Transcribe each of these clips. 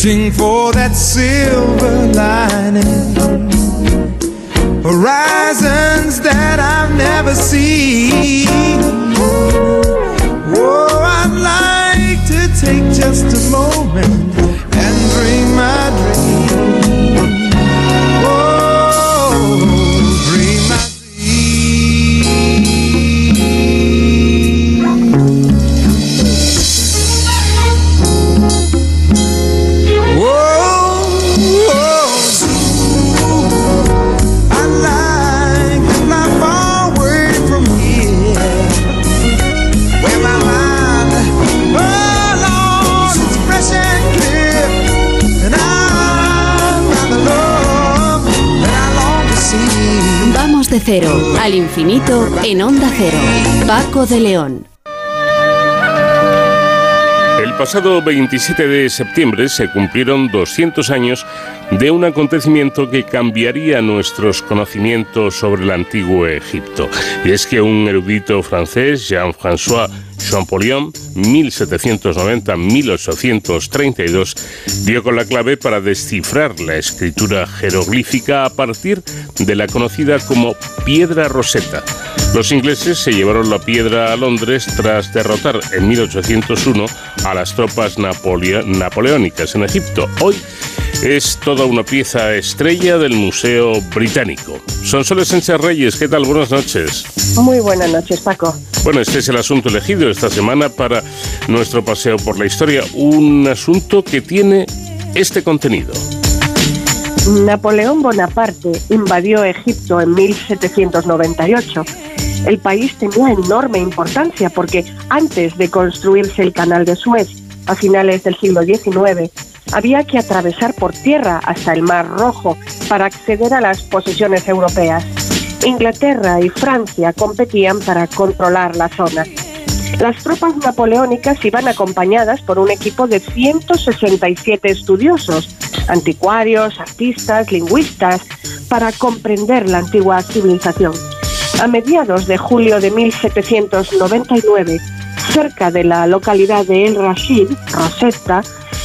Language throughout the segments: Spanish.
searching for that silver al infinito en Onda Cero. Paco de León. El pasado 27 de septiembre se cumplieron 200 años de un acontecimiento que cambiaría nuestros conocimientos sobre el antiguo Egipto. Y es que un erudito francés, Jean-François Champollion, 1790-1832, dio con la clave para descifrar la escritura jeroglífica a partir de la conocida como piedra roseta. Los ingleses se llevaron la piedra a Londres tras derrotar en 1801 a las tropas napoleónicas en Egipto. Hoy es toda una pieza estrella del Museo Británico. Sonsoles Sánchez Reyes, ¿qué tal? Buenas noches. Muy buenas noches, Paco. Bueno, este es el asunto elegido esta semana para nuestro paseo por la historia. Un asunto que tiene este contenido. Napoleón Bonaparte invadió Egipto en 1798. El país tenía enorme importancia porque antes de construirse el canal de Suez a finales del siglo XIX, había que atravesar por tierra hasta el Mar Rojo para acceder a las posesiones europeas. Inglaterra y Francia competían para controlar la zona. Las tropas napoleónicas iban acompañadas por un equipo de 167 estudiosos, anticuarios, artistas, lingüistas, para comprender la antigua civilización. A mediados de julio de 1799, cerca de la localidad de El Rashid, Rosetta,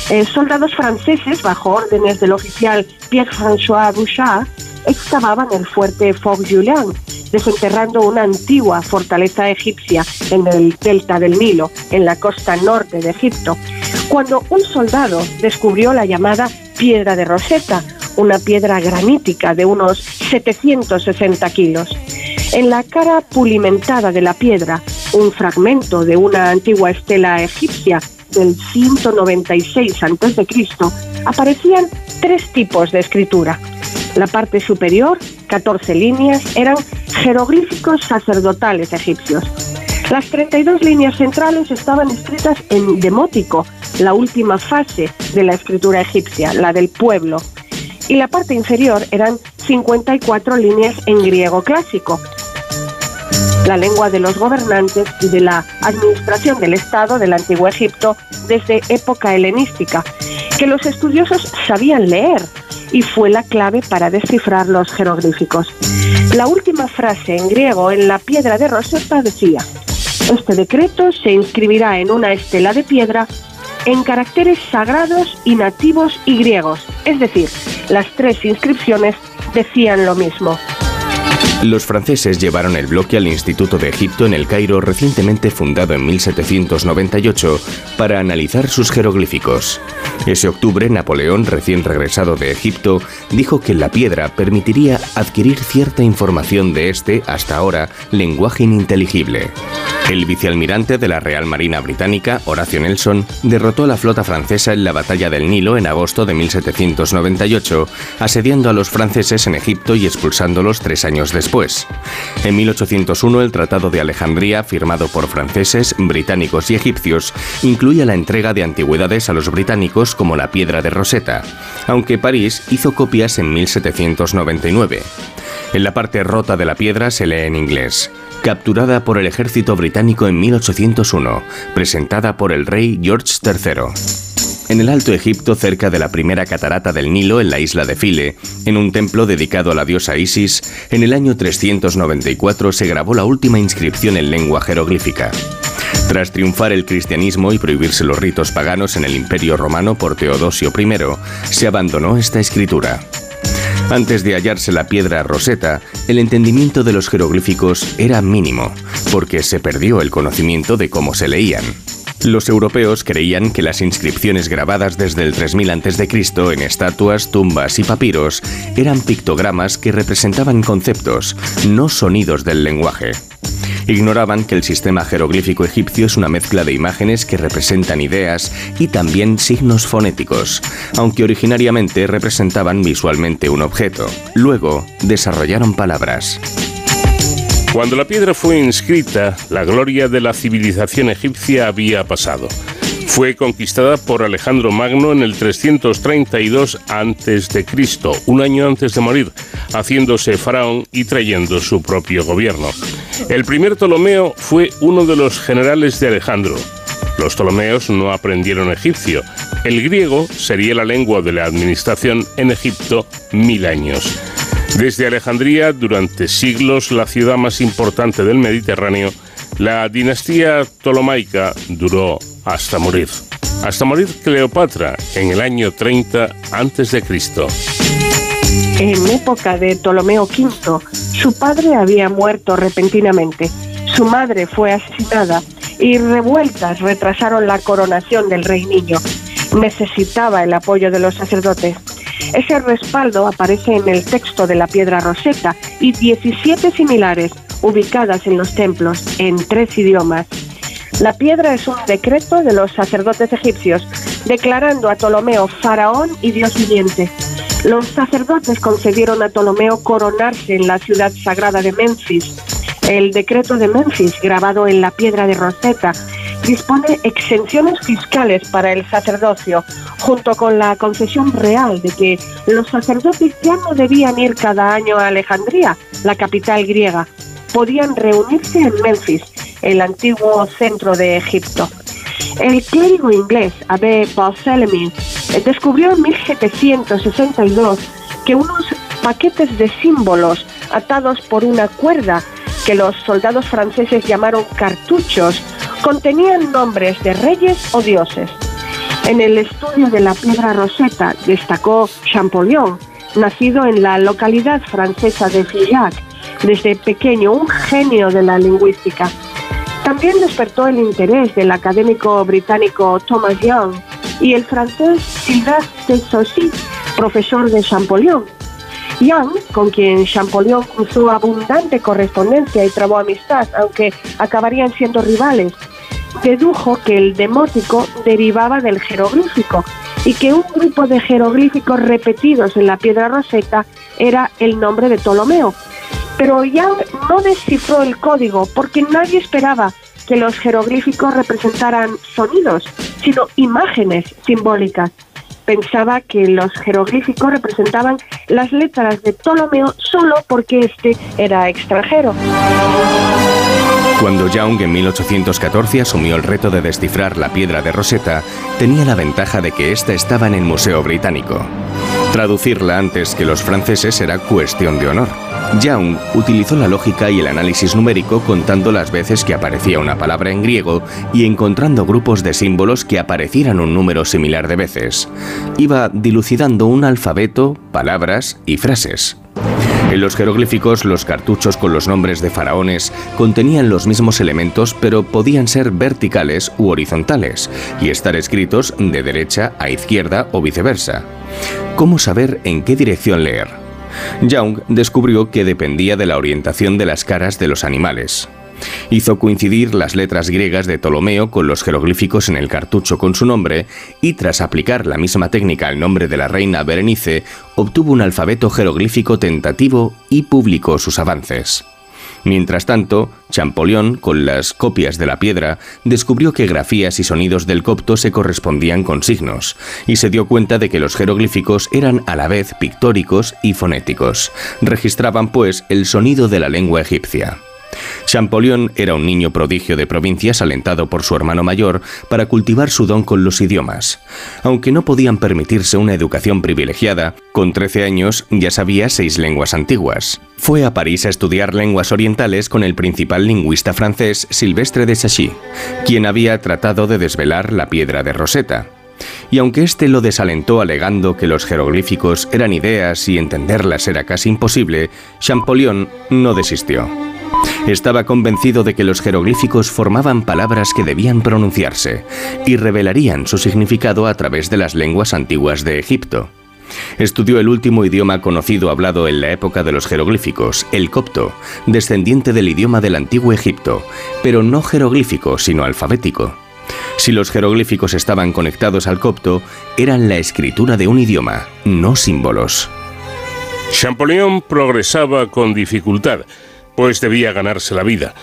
eh, soldados franceses, bajo órdenes del oficial Pierre-François Bouchard, excavaban el fuerte Fort Julien, desenterrando una antigua fortaleza egipcia en el delta del Nilo, en la costa norte de Egipto, cuando un soldado descubrió la llamada piedra de Rosetta, una piedra granítica de unos 760 kilos. En la cara pulimentada de la piedra, un fragmento de una antigua estela egipcia del 196 a.C., aparecían tres tipos de escritura. La parte superior, 14 líneas, eran jeroglíficos sacerdotales egipcios. Las 32 líneas centrales estaban escritas en demótico, la última fase de la escritura egipcia, la del pueblo. Y la parte inferior eran 54 líneas en griego clásico, la lengua de los gobernantes y de la administración del Estado del antiguo Egipto desde época helenística, que los estudiosos sabían leer y fue la clave para descifrar los jeroglíficos. La última frase en griego en la piedra de Rosetta decía, este decreto se inscribirá en una estela de piedra en caracteres sagrados y nativos y griegos, es decir, las tres inscripciones decían lo mismo. Los franceses llevaron el bloque al Instituto de Egipto en el Cairo recientemente fundado en 1798 para analizar sus jeroglíficos. Ese octubre, Napoleón, recién regresado de Egipto, dijo que la piedra permitiría adquirir cierta información de este, hasta ahora, lenguaje ininteligible. El vicealmirante de la Real Marina Británica, Horacio Nelson, derrotó a la flota francesa en la Batalla del Nilo en agosto de 1798, asediando a los franceses en Egipto y expulsándolos tres años después. En 1801, el Tratado de Alejandría, firmado por franceses, británicos y egipcios, incluía la entrega de antigüedades a los británicos como la piedra de Rosetta, aunque París hizo copias en 1799. En la parte rota de la piedra se lee en inglés. Capturada por el ejército británico en 1801, presentada por el rey George III en el Alto Egipto, cerca de la primera catarata del Nilo, en la isla de File, en un templo dedicado a la diosa Isis, en el año 394 se grabó la última inscripción en lengua jeroglífica. Tras triunfar el cristianismo y prohibirse los ritos paganos en el Imperio Romano por Teodosio I, se abandonó esta escritura. Antes de hallarse la piedra roseta, el entendimiento de los jeroglíficos era mínimo, porque se perdió el conocimiento de cómo se leían. Los europeos creían que las inscripciones grabadas desde el 3000 a.C. en estatuas, tumbas y papiros eran pictogramas que representaban conceptos, no sonidos del lenguaje. Ignoraban que el sistema jeroglífico egipcio es una mezcla de imágenes que representan ideas y también signos fonéticos, aunque originariamente representaban visualmente un objeto. Luego desarrollaron palabras. Cuando la piedra fue inscrita, la gloria de la civilización egipcia había pasado. Fue conquistada por Alejandro Magno en el 332 a.C., un año antes de morir, haciéndose faraón y trayendo su propio gobierno. El primer Ptolomeo fue uno de los generales de Alejandro. Los Ptolomeos no aprendieron egipcio. El griego sería la lengua de la administración en Egipto mil años. Desde Alejandría, durante siglos la ciudad más importante del Mediterráneo, la dinastía ptolomaica duró hasta morir. Hasta morir Cleopatra en el año 30 a.C. En época de Ptolomeo V, su padre había muerto repentinamente, su madre fue asesinada y revueltas retrasaron la coronación del rey niño. Necesitaba el apoyo de los sacerdotes. Ese respaldo aparece en el texto de la piedra roseta y 17 similares ubicadas en los templos en tres idiomas. La piedra es un decreto de los sacerdotes egipcios, declarando a Ptolomeo faraón y dios viviente. Los sacerdotes concedieron a Ptolomeo coronarse en la ciudad sagrada de Memphis. El decreto de Memphis, grabado en la piedra de Rosetta, dispone exenciones fiscales para el sacerdocio, junto con la concesión real de que los sacerdotes ya no debían ir cada año a Alejandría, la capital griega, podían reunirse en Memphis, el antiguo centro de Egipto. El clérigo inglés Abe Barthélemy descubrió en 1762 que unos paquetes de símbolos atados por una cuerda que los soldados franceses llamaron cartuchos contenían nombres de reyes o dioses. En el estudio de la piedra roseta destacó Champollion, nacido en la localidad francesa de Fillac, desde pequeño un genio de la lingüística. También despertó el interés del académico británico Thomas Young y el francés Sylvestre de Saussy, profesor de Champollion. Young, con quien Champollion cruzó abundante correspondencia y trabó amistad, aunque acabarían siendo rivales, dedujo que el demótico derivaba del jeroglífico y que un grupo de jeroglíficos repetidos en la piedra roseta era el nombre de Ptolomeo. Pero Young no descifró el código porque nadie esperaba que los jeroglíficos representaran sonidos, sino imágenes simbólicas. Pensaba que los jeroglíficos representaban las letras de Ptolomeo solo porque éste era extranjero. Cuando Young en 1814 asumió el reto de descifrar la piedra de Rosetta, tenía la ventaja de que ésta estaba en el Museo Británico. Traducirla antes que los franceses era cuestión de honor. Young utilizó la lógica y el análisis numérico contando las veces que aparecía una palabra en griego y encontrando grupos de símbolos que aparecieran un número similar de veces. Iba dilucidando un alfabeto, palabras y frases. En los jeroglíficos, los cartuchos con los nombres de faraones contenían los mismos elementos, pero podían ser verticales u horizontales y estar escritos de derecha a izquierda o viceversa. ¿Cómo saber en qué dirección leer? Young descubrió que dependía de la orientación de las caras de los animales. Hizo coincidir las letras griegas de Ptolomeo con los jeroglíficos en el cartucho con su nombre y tras aplicar la misma técnica al nombre de la reina Berenice, obtuvo un alfabeto jeroglífico tentativo y publicó sus avances. Mientras tanto, Champollion, con las copias de la piedra, descubrió que grafías y sonidos del copto se correspondían con signos, y se dio cuenta de que los jeroglíficos eran a la vez pictóricos y fonéticos. Registraban, pues, el sonido de la lengua egipcia. Champollion era un niño prodigio de provincias alentado por su hermano mayor para cultivar su don con los idiomas. Aunque no podían permitirse una educación privilegiada, con 13 años ya sabía seis lenguas antiguas. Fue a París a estudiar lenguas orientales con el principal lingüista francés Silvestre de Chachy, quien había tratado de desvelar la piedra de Rosetta y aunque éste lo desalentó alegando que los jeroglíficos eran ideas y entenderlas era casi imposible, Champollion no desistió. Estaba convencido de que los jeroglíficos formaban palabras que debían pronunciarse y revelarían su significado a través de las lenguas antiguas de Egipto. Estudió el último idioma conocido hablado en la época de los jeroglíficos, el copto, descendiente del idioma del antiguo Egipto, pero no jeroglífico, sino alfabético. Si los jeroglíficos estaban conectados al copto, eran la escritura de un idioma, no símbolos. Champollion progresaba con dificultad, pues debía ganarse la vida.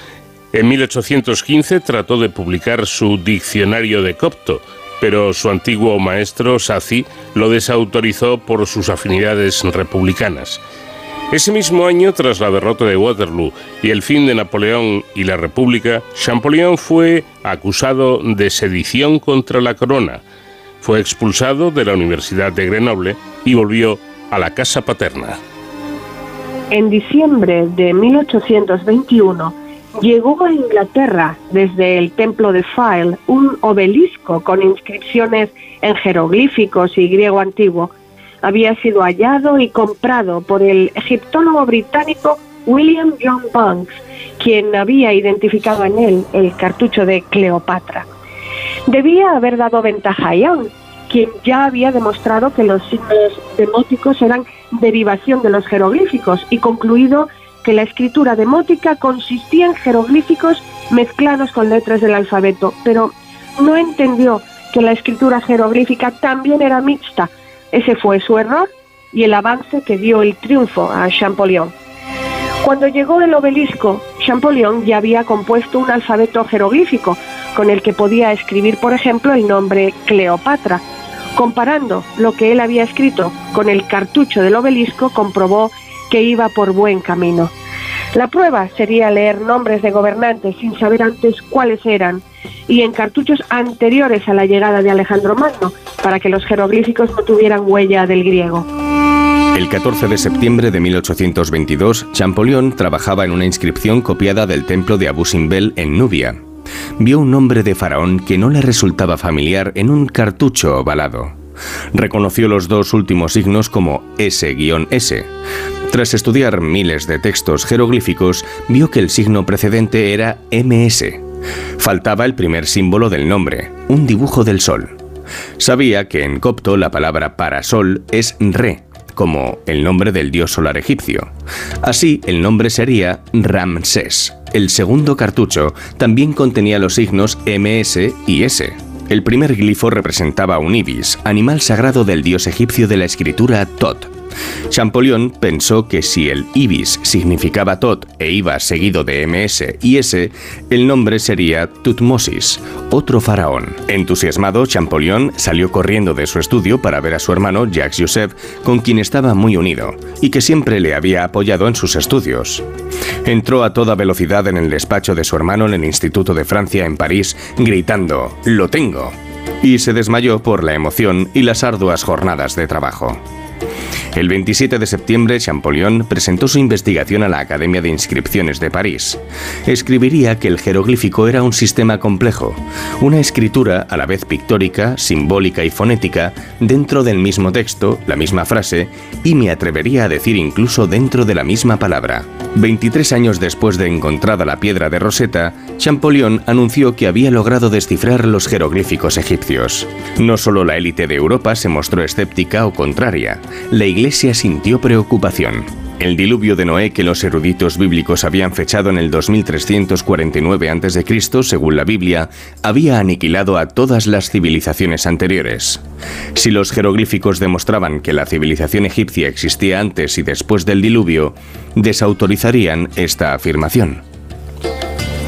En 1815 trató de publicar su diccionario de copto, pero su antiguo maestro, Sazi, lo desautorizó por sus afinidades republicanas. Ese mismo año, tras la derrota de Waterloo y el fin de Napoleón y la República, Champollion fue acusado de sedición contra la corona. Fue expulsado de la Universidad de Grenoble y volvió a la casa paterna. En diciembre de 1821 llegó a Inglaterra desde el templo de File un obelisco con inscripciones en jeroglíficos y griego antiguo había sido hallado y comprado por el egiptólogo británico William John Banks, quien había identificado en él el cartucho de Cleopatra. Debía haber dado ventaja a Young, quien ya había demostrado que los signos demóticos eran derivación de los jeroglíficos y concluido que la escritura demótica consistía en jeroglíficos mezclados con letras del alfabeto, pero no entendió que la escritura jeroglífica también era mixta, ese fue su error y el avance que dio el triunfo a Champollion. Cuando llegó el obelisco, Champollion ya había compuesto un alfabeto jeroglífico con el que podía escribir, por ejemplo, el nombre Cleopatra. Comparando lo que él había escrito con el cartucho del obelisco, comprobó que iba por buen camino. La prueba sería leer nombres de gobernantes sin saber antes cuáles eran y en cartuchos anteriores a la llegada de Alejandro Magno, para que los jeroglíficos no tuvieran huella del griego. El 14 de septiembre de 1822, Champollion trabajaba en una inscripción copiada del templo de Abu Simbel en Nubia. Vio un nombre de faraón que no le resultaba familiar en un cartucho ovalado. Reconoció los dos últimos signos como S-S. Tras estudiar miles de textos jeroglíficos, vio que el signo precedente era MS. Faltaba el primer símbolo del nombre, un dibujo del sol. Sabía que en copto la palabra para sol es re, como el nombre del dios solar egipcio. Así, el nombre sería Ramsés. El segundo cartucho también contenía los signos MS y S. El primer glifo representaba un ibis, animal sagrado del dios egipcio de la escritura Tot. Champollion pensó que si el ibis significaba Tot e iba seguido de MS y S, el nombre sería Tutmosis, otro faraón. Entusiasmado, Champollion salió corriendo de su estudio para ver a su hermano Jacques Joseph, con quien estaba muy unido y que siempre le había apoyado en sus estudios. Entró a toda velocidad en el despacho de su hermano en el Instituto de Francia en París, gritando, ¡Lo tengo! y se desmayó por la emoción y las arduas jornadas de trabajo. El 27 de septiembre, Champollion presentó su investigación a la Academia de Inscripciones de París. Escribiría que el jeroglífico era un sistema complejo, una escritura a la vez pictórica, simbólica y fonética dentro del mismo texto, la misma frase, y me atrevería a decir incluso dentro de la misma palabra. 23 años después de encontrada la piedra de Rosetta, Champollion anunció que había logrado descifrar los jeroglíficos egipcios. No solo la élite de Europa se mostró escéptica o contraria, la Iglesia sintió preocupación. El diluvio de Noé que los eruditos bíblicos habían fechado en el 2349 a.C., según la Biblia, había aniquilado a todas las civilizaciones anteriores. Si los jeroglíficos demostraban que la civilización egipcia existía antes y después del diluvio, desautorizarían esta afirmación.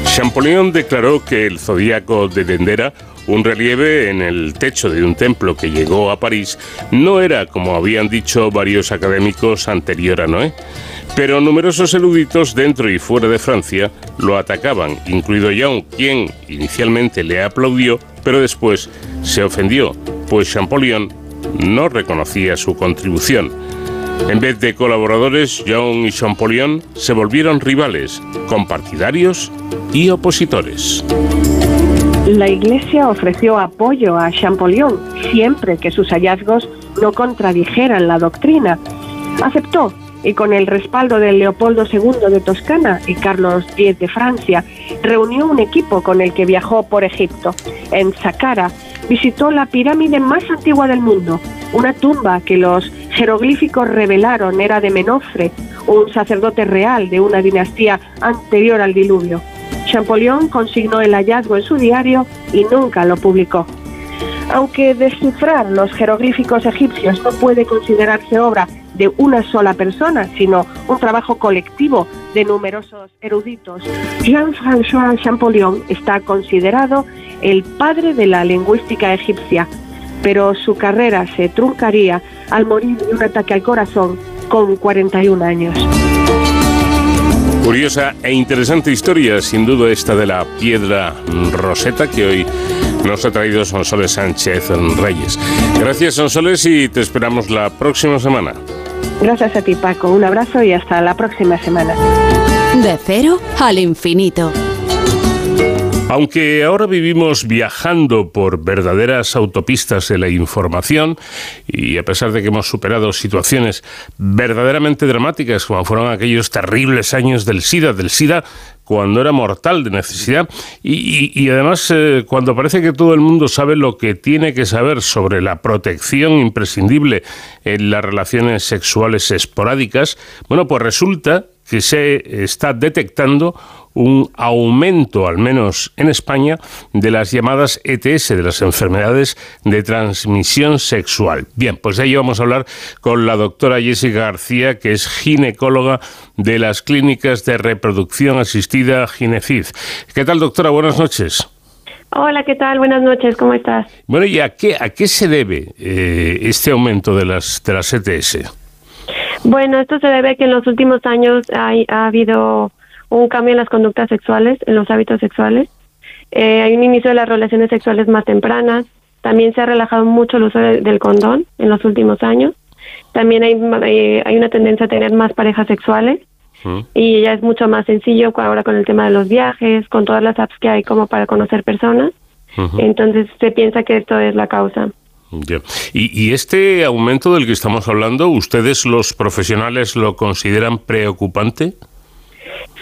Champollion declaró que el zodíaco de Dendera un relieve en el techo de un templo que llegó a París no era, como habían dicho varios académicos, anterior a Noé. Pero numerosos eruditos dentro y fuera de Francia lo atacaban, incluido Young, quien inicialmente le aplaudió, pero después se ofendió, pues Champollion no reconocía su contribución. En vez de colaboradores, Young y Champollion se volvieron rivales, compartidarios y opositores. La Iglesia ofreció apoyo a Champollion siempre que sus hallazgos no contradijeran la doctrina. Aceptó y con el respaldo de Leopoldo II de Toscana y Carlos X de Francia, reunió un equipo con el que viajó por Egipto. En Saqqara visitó la pirámide más antigua del mundo, una tumba que los jeroglíficos revelaron era de Menofre, un sacerdote real de una dinastía anterior al diluvio. Champollion consignó el hallazgo en su diario y nunca lo publicó. Aunque descifrar los jeroglíficos egipcios no puede considerarse obra de una sola persona, sino un trabajo colectivo de numerosos eruditos, Jean-François Champollion está considerado el padre de la lingüística egipcia, pero su carrera se truncaría al morir de un ataque al corazón con 41 años. Curiosa e interesante historia, sin duda, esta de la piedra roseta que hoy nos ha traído Sonsoles Sánchez Reyes. Gracias, Sonsoles, y te esperamos la próxima semana. Gracias a ti, Paco. Un abrazo y hasta la próxima semana. De cero al infinito. Aunque ahora vivimos viajando por verdaderas autopistas de la información y a pesar de que hemos superado situaciones verdaderamente dramáticas como fueron aquellos terribles años del SIDA, del SIDA cuando era mortal de necesidad y, además eh, cuando parece que todo el mundo sabe lo que tiene que saber sobre la protección imprescindible en las relaciones sexuales esporádicas, bueno, pues resulta que se está detectando un aumento, al menos en España, de las llamadas ETS, de las enfermedades de transmisión sexual. Bien, pues de ahí vamos a hablar con la doctora Jessica García, que es ginecóloga de las clínicas de reproducción asistida Ginefid. ¿Qué tal, doctora? Buenas noches. Hola, ¿qué tal? Buenas noches, ¿cómo estás? Bueno, ¿y a qué, a qué se debe eh, este aumento de las, de las ETS? Bueno, esto se debe a que en los últimos años hay, ha habido un cambio en las conductas sexuales, en los hábitos sexuales. Eh, hay un inicio de las relaciones sexuales más tempranas. También se ha relajado mucho el uso del condón en los últimos años. También hay, eh, hay una tendencia a tener más parejas sexuales. Y ya es mucho más sencillo ahora con el tema de los viajes, con todas las apps que hay como para conocer personas. Entonces se piensa que esto es la causa. ¿Y, ¿Y, este aumento del que estamos hablando, ustedes los profesionales lo consideran preocupante?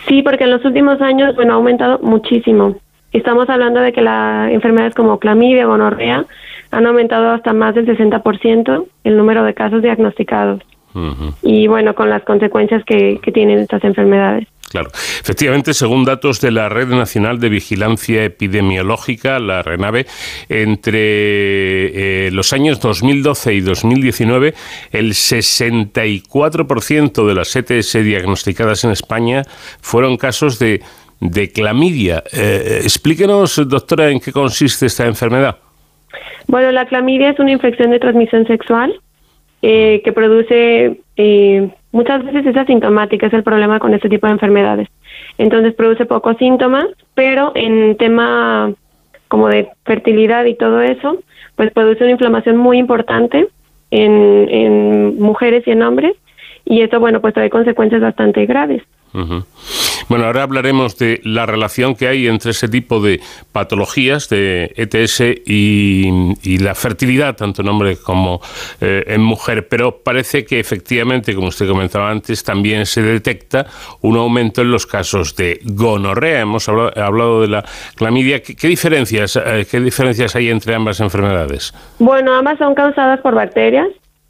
Sí, porque en los últimos años, bueno, ha aumentado muchísimo. Estamos hablando de que las enfermedades como clamidia, gonorrea, han aumentado hasta más del 60% el número de casos diagnosticados. Y bueno, con las consecuencias que, que tienen estas enfermedades. Claro. Efectivamente, según datos de la Red Nacional de Vigilancia Epidemiológica, la RENAVE, entre eh, los años 2012 y 2019, el 64% de las ETS diagnosticadas en España fueron casos de, clamidia. Eh, explíquenos, doctora, en qué consiste esta enfermedad. Bueno, la clamidia es una infección de transmisión sexual eh, que produce muchas veces es asintomática, es el problema con este tipo de enfermedades. Entonces produce pocos síntomas, pero en tema como de fertilidad y todo eso, pues produce una inflamación muy importante en, mujeres y en hombres, y esto, bueno, pues trae consecuencias bastante graves. Bueno, ahora hablaremos de la relación que hay entre ese tipo de patologías de ETS y, la fertilidad, tanto en hombre como eh, en mujer, pero parece que efectivamente, como usted comentaba antes, también se detecta un aumento en los casos de gonorrea. Hemos hablado, de la clamidia. ¿Qué, diferencias, eh, ¿Qué diferencias hay entre ambas enfermedades? Bueno, ambas son causadas por bacterias.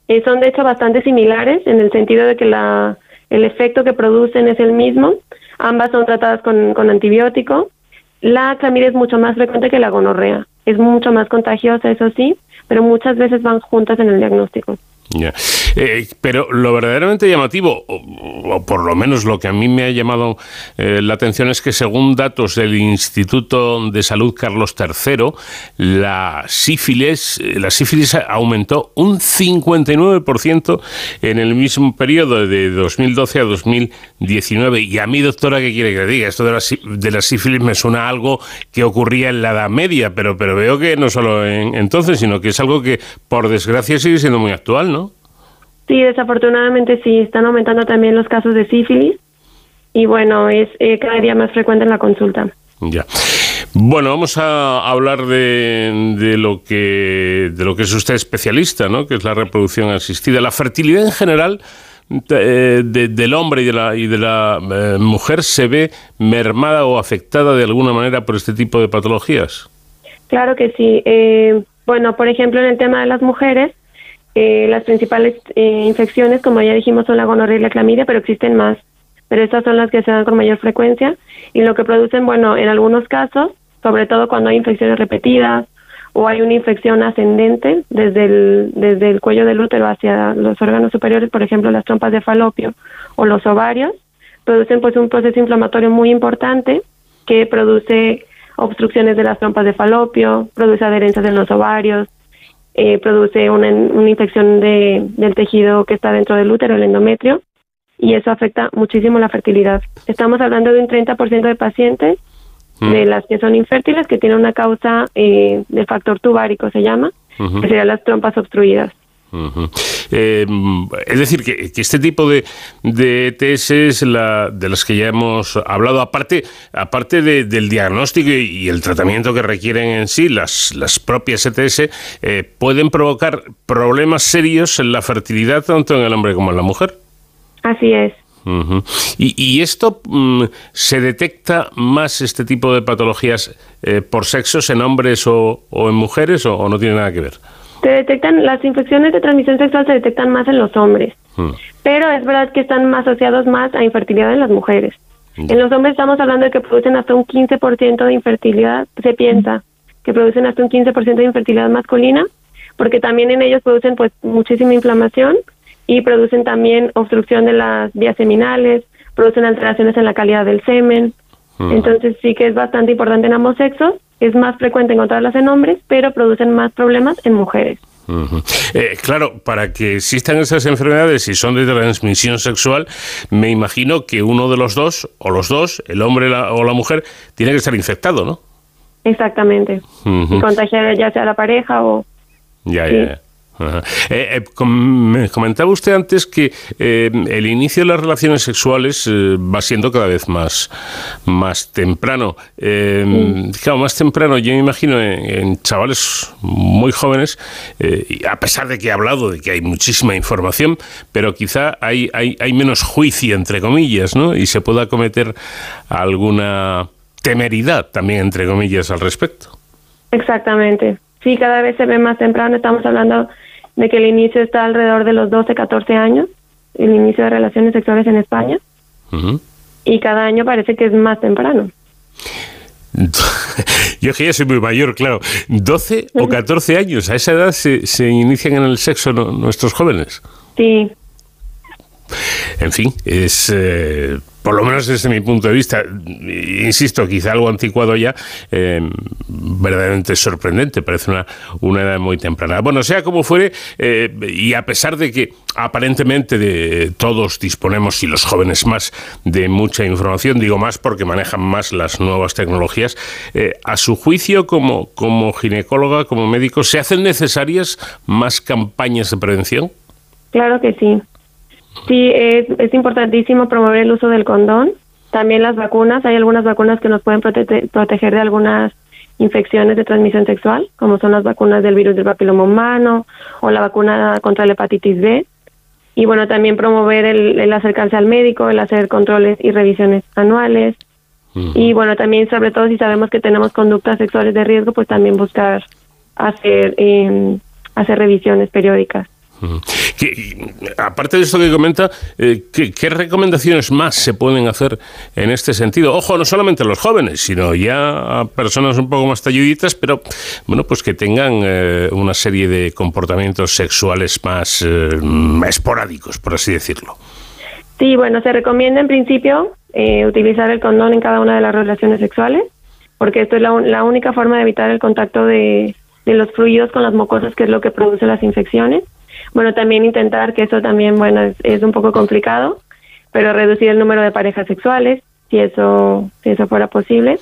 y son de hecho bastante similares en el sentido de que la, el efecto que producen es el mismo. Ambas son tratadas con, con antibiótico. La clamidia es mucho más frecuente que la gonorrea. Es mucho más contagiosa, eso sí, pero muchas veces van juntas en el diagnóstico. Eh, pero lo verdaderamente llamativo, o, por lo menos lo que a mí me ha llamado eh, la atención, es que según datos del Instituto de Salud Carlos III, la sífilis, eh, la sífilis aumentó un 59% en el mismo periodo de 2012 a 2019. Y a mí, doctora, ¿qué quiere que diga? Esto de la, de la sífilis me suena a algo que ocurría en la Edad Media, pero, pero veo que no solo en, entonces, sino que es algo que, por desgracia, sigue siendo muy actual, ¿no? Sí, desafortunadamente sí, están aumentando también los casos de sífilis y bueno, es eh, cada día más frecuente en la consulta. Ya. Bueno, vamos a hablar de, de, lo que de lo que es usted especialista, ¿no? Que es la reproducción asistida, la fertilidad en general. Eh, del hombre y de la, y de la eh, mujer se ve mermada o afectada de alguna manera por este tipo de patologías? Claro que sí. bueno, por ejemplo, en el tema de las mujeres, eh, las principales eh, infecciones, como ya dijimos, son la gonorrea y la clamidia, pero existen más. Pero estas son las que se dan con mayor frecuencia y lo que producen, bueno, en algunos casos, sobre todo cuando hay infecciones repetidas o hay una infección ascendente desde el, desde el cuello del útero hacia los órganos superiores, por ejemplo, las trompas de falopio o los ovarios, producen pues un proceso inflamatorio muy importante que produce obstrucciones de las trompas de falopio, produce adherencias en los ovarios, eh, produce una, una infección de, del tejido que está dentro del útero, el endometrio, y eso afecta muchísimo la fertilidad. Estamos hablando de un 30% de pacientes mm. de las que son infértiles que tienen una causa eh, del factor tubárico, se llama, que serían las trompas obstruidas. Eh, es decir, que, este tipo de, de ETS, la, de las que ya hemos hablado, aparte, aparte del diagnóstico y, el tratamiento que requieren en sí, las, las propias ETS, eh, pueden provocar problemas serios en la fertilidad tanto en el hombre como en la mujer. Así es. y, esto mm, se detecta más este tipo de patologías eh, por sexos en hombres o, en mujeres o no tiene nada que ver? Se detectan, las infecciones de transmisión sexual se detectan más en los hombres, hmm. pero es verdad que están más asociados más a infertilidad en las mujeres. En los hombres estamos hablando de que producen hasta un 15% de infertilidad, se piensa que producen hasta un 15% de infertilidad masculina, porque también en ellos producen pues muchísima inflamación y producen también obstrucción de las vías seminales, producen alteraciones en la calidad del semen. Entonces sí que es bastante importante en ambos sexos es más frecuente encontrarlas en hombres, pero producen más problemas en mujeres. Eh, claro, para que existan esas enfermedades y son de transmisión sexual, me imagino que uno de los dos, o los dos, el hombre o la mujer, tiene que estar infectado, ¿no? Exactamente. Y contagiar ya sea la pareja o... Ya, ya. Eh, eh, me comentaba usted antes que eh, el inicio de las relaciones sexuales va siendo cada vez más, más temprano. Claro, más temprano, yo me imagino en, chavales muy jóvenes, a pesar de que he hablado de que hay muchísima información, pero quizá hay, hay, hay menos juicio, entre comillas, ¿no? Y se pueda cometer alguna temeridad también, entre comillas, al respecto. Exactamente. Sí, cada vez se ve más temprano. Estamos hablando de que el inicio está alrededor de los 12, 14 años, el inicio de relaciones sexuales en España. Y cada año parece que es más temprano. Yo que ya soy muy mayor, claro. 12 o 14 años, a esa edad se, se inician en el sexo nuestros jóvenes. Sí. En fin, es eh, por lo menos desde mi punto de vista, insisto, quizá algo anticuado ya, eh, verdaderamente sorprendente, parece una, una edad muy temprana. Bueno, sea como fuere, eh, y a pesar de que aparentemente de, todos disponemos, y los jóvenes más, de mucha información, digo más porque manejan más las nuevas tecnologías, eh, a su juicio como, como ginecóloga, como médico, ¿se hacen necesarias más campañas de prevención? Claro que sí. Sí, es, es importantísimo promover el uso del condón. También las vacunas. Hay algunas vacunas que nos pueden proteger de algunas infecciones de transmisión sexual, como son las vacunas del virus del papiloma humano o la vacuna contra la hepatitis B. Y bueno, también promover el, acercarse al médico, el hacer controles y revisiones anuales. Y bueno, también sobre todo si sabemos que tenemos conductas sexuales de riesgo, pues también buscar hacer, eh, hacer revisiones periódicas. Aparte de esto que comenta, eh, ¿qué, recomendaciones más se pueden hacer en este sentido? Ojo, no solamente a los jóvenes, sino ya a personas un poco más talluditas, pero bueno, pues que tengan eh, una serie de comportamientos sexuales más esporádicos, por así decirlo. Sí, bueno, se recomienda en principio utilizar el condón en cada una de las relaciones sexuales, porque esto es la, la única forma de evitar el contacto de de los fluidos con las mucosas, que es lo que produce las infecciones. Bueno, también intentar, que eso también, bueno, es, un poco complicado, pero reducir el número de parejas sexuales, si eso, si eso fuera posible.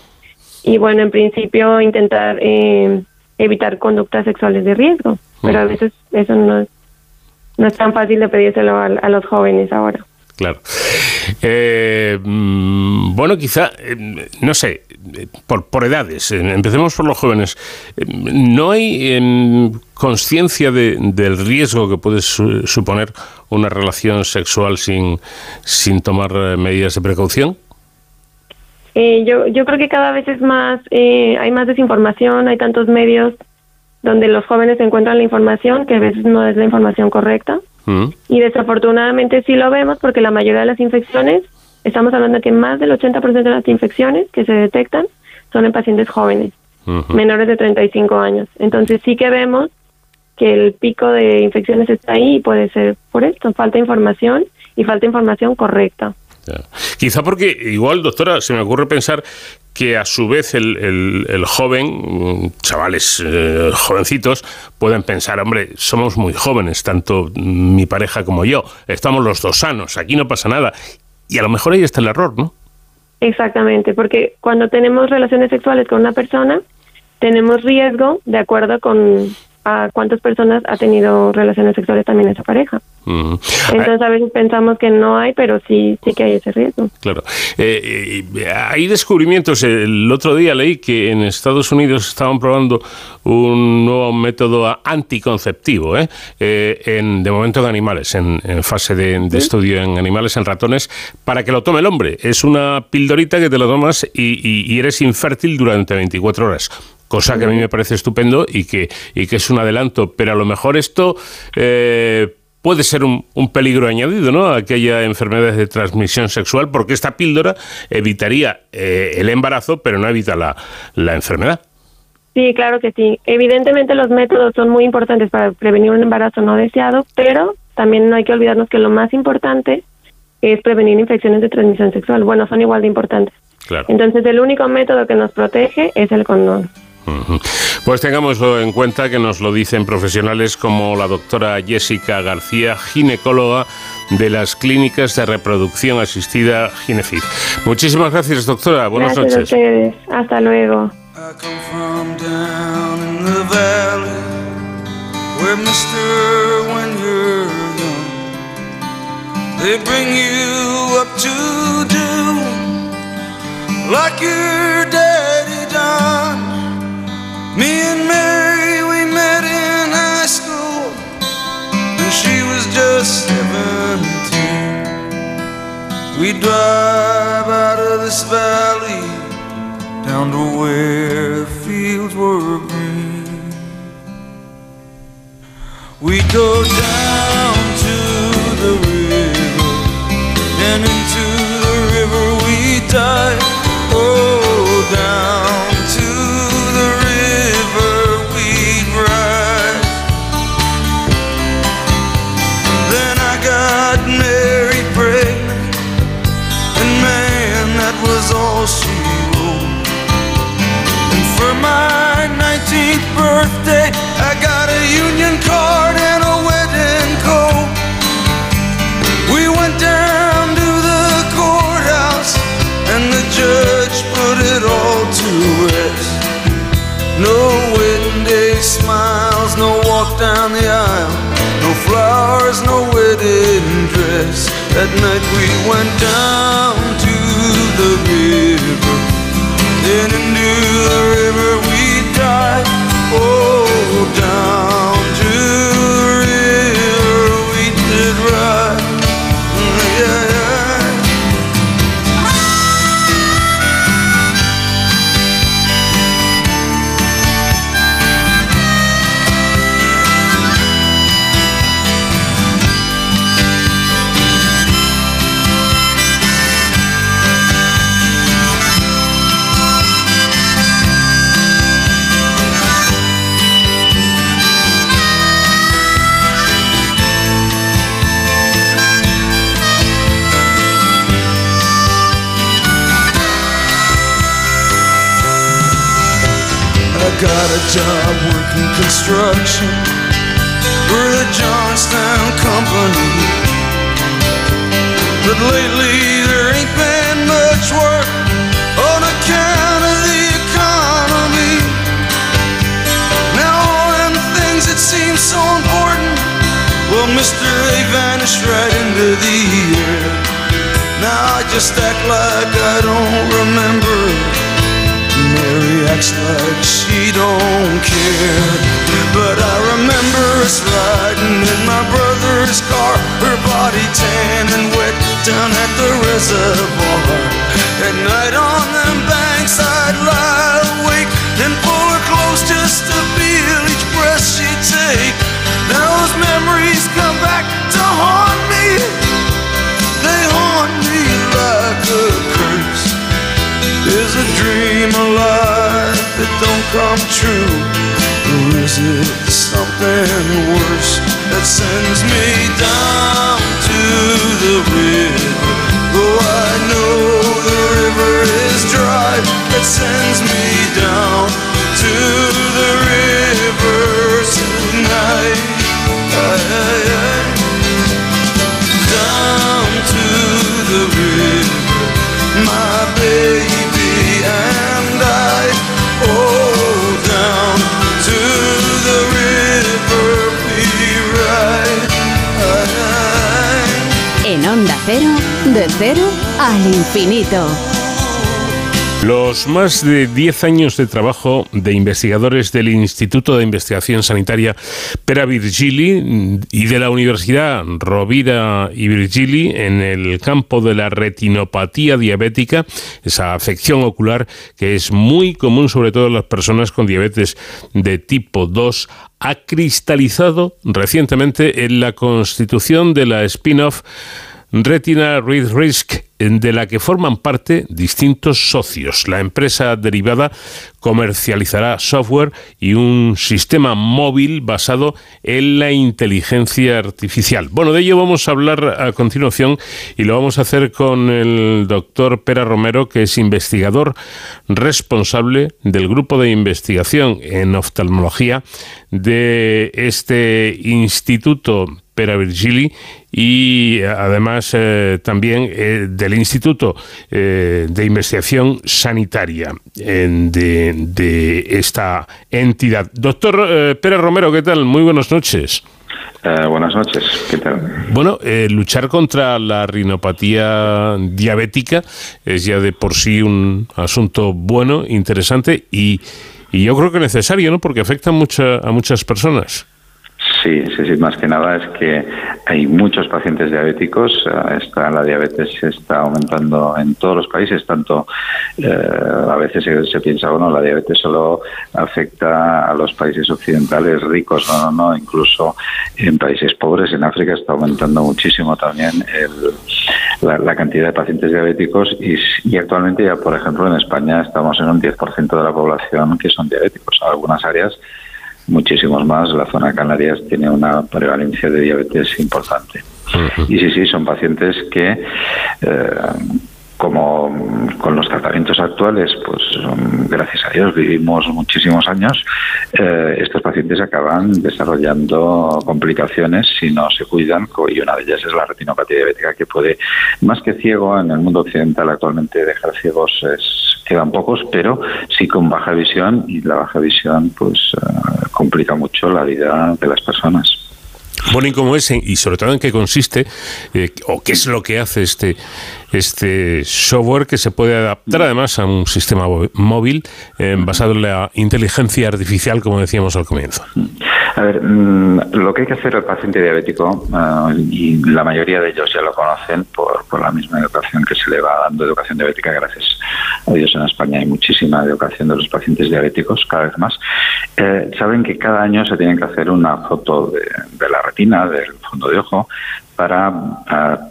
Y bueno, en principio intentar eh, evitar conductas sexuales de riesgo, pero a veces eso no es, no es tan fácil de pedírselo a, a los jóvenes ahora. Claro. Eh, mm, bueno, quizá, eh, no sé, por, por edades, empecemos por los jóvenes. ¿No hay em, conciencia de, del riesgo que puede suponer una relación sexual sin, sin tomar eh, medidas de precaución? yo, yo creo que cada vez es más, hay más desinformación, hay tantos medios donde los jóvenes encuentran la información que a veces no es la información correcta. Mm. Y desafortunadamente sí lo vemos porque la mayoría de las infecciones, estamos hablando de que más del 80% de las infecciones que se detectan son en pacientes jóvenes, menores de 35 años. Entonces sí que vemos que el pico de infecciones está ahí y puede ser por esto, falta información y falta información correcta. Quizá porque igual, doctora, se me ocurre pensar que a su vez el, el, joven, chavales eh, jovencitos, pueden pensar, hombre, somos muy jóvenes, tanto mi pareja como yo, estamos los dos sanos, aquí no pasa nada. Y a lo mejor ahí está el error, ¿no? Exactamente, porque cuando tenemos relaciones sexuales con una persona, tenemos riesgo de acuerdo con a cuántas personas ha tenido relaciones sexuales también esa pareja. Entonces a veces pensamos que no hay, pero sí, sí que hay ese riesgo. Claro. Eh, eh, hay descubrimientos. El otro día leí que en Estados Unidos estaban probando un nuevo método anticonceptivo, ¿eh? en, de momento en animales, en, fase de, estudio en animales, en ratones, para que lo tome el hombre. Es una pildorita que te lo tomas y, y eres infértil durante 24 horas cosa que a mí me parece estupendo y que, y que es un adelanto, pero a lo mejor esto eh, puede ser un, peligro añadido, ¿no? A que haya enfermedades de transmisión sexual, porque esta píldora evitaría eh, el embarazo, pero no evita la, la enfermedad. Sí, claro que sí. Evidentemente los métodos son muy importantes para prevenir un embarazo no deseado, pero también no hay que olvidarnos que lo más importante es prevenir infecciones de transmisión sexual. Bueno, son igual de importantes. Claro. Entonces el único método que nos protege es el condón. Pues tengámoslo en cuenta que nos lo dicen profesionales como la doctora Jessica García, ginecóloga de las clínicas de reproducción asistida Ginefit. Muchísimas gracias, doctora. Buenas noches. Hasta luego. Me and Mary, we met in high school, and she was just 17. We drive out of this valley down to where the fields were green. We go down to the river, and into the river we dive. Come true? Or is it something worse that sends me down to the river? Oh, I know the river is dry that sends me down to al infinito. Los más de 10 años de trabajo de investigadores del Instituto de Investigación Sanitaria Pera Virgili y de la Universidad Rovira y Virgili en el campo de la retinopatía diabética, esa afección ocular que es muy común sobre todo en las personas con diabetes de tipo 2, ha cristalizado recientemente en la constitución de la spin-off Retina Read Risk, de la que forman parte distintos socios. La empresa derivada comercializará software y un sistema móvil basado en la inteligencia artificial. Bueno, de ello vamos a hablar a continuación y lo vamos a hacer con el doctor Pera Romero, que es investigador responsable del grupo de investigación en oftalmología de este instituto Pera Virgili y además eh, también eh, del Instituto eh, de Investigación Sanitaria de, de esta entidad. Doctor eh, Pérez Romero, ¿qué tal? Muy buenas noches. Eh, buenas noches, ¿qué tal? Bueno, eh, luchar contra la rinopatía diabética es ya de por sí un asunto bueno, interesante y, y yo creo que necesario, ¿no? Porque afecta mucha, a muchas personas. Sí, sí, sí, más que nada es que hay muchos pacientes diabéticos, eh, está, la diabetes está aumentando en todos los países, tanto eh, a veces se, piensa, bueno, la diabetes solo afecta a los países occidentales ricos, no, no, no, incluso en países pobres, en África está aumentando muchísimo también el- la, la cantidad de pacientes diabéticos y, y actualmente ya, por ejemplo, en España estamos en un 10% de la población que son diabéticos. Algunas áreas muchísimos más. La zona Canarias tiene una prevalencia de diabetes importante. Y sí, sí, son pacientes que, eh, como con los tratamientos actuales, pues gracias a Dios vivimos muchísimos años, eh, estos pacientes acaban desarrollando complicaciones si no se cuidan y una de ellas es la retinopatía diabética que puede, más que ciego, en el mundo occidental actualmente dejar ciegos es, quedan pocos, pero sí con baja visión y la baja visión pues eh, complica mucho la vida de las personas. Bueno, y cómo es, y sobre todo en qué consiste, eh, o qué es lo que hace este, este software que se puede adaptar además a un sistema móvil eh, basado en la inteligencia artificial, como decíamos al comienzo. A ver, mm, lo que hay que hacer al paciente diabético, eh, y la mayoría de ellos ya lo conocen por, por la misma educación que se le va dando, educación diabética, gracias a Dios en España hay muchísima educación de los pacientes diabéticos, cada vez más, eh, saben que cada año se tienen que hacer una foto de la retina, del fondo de ojo, para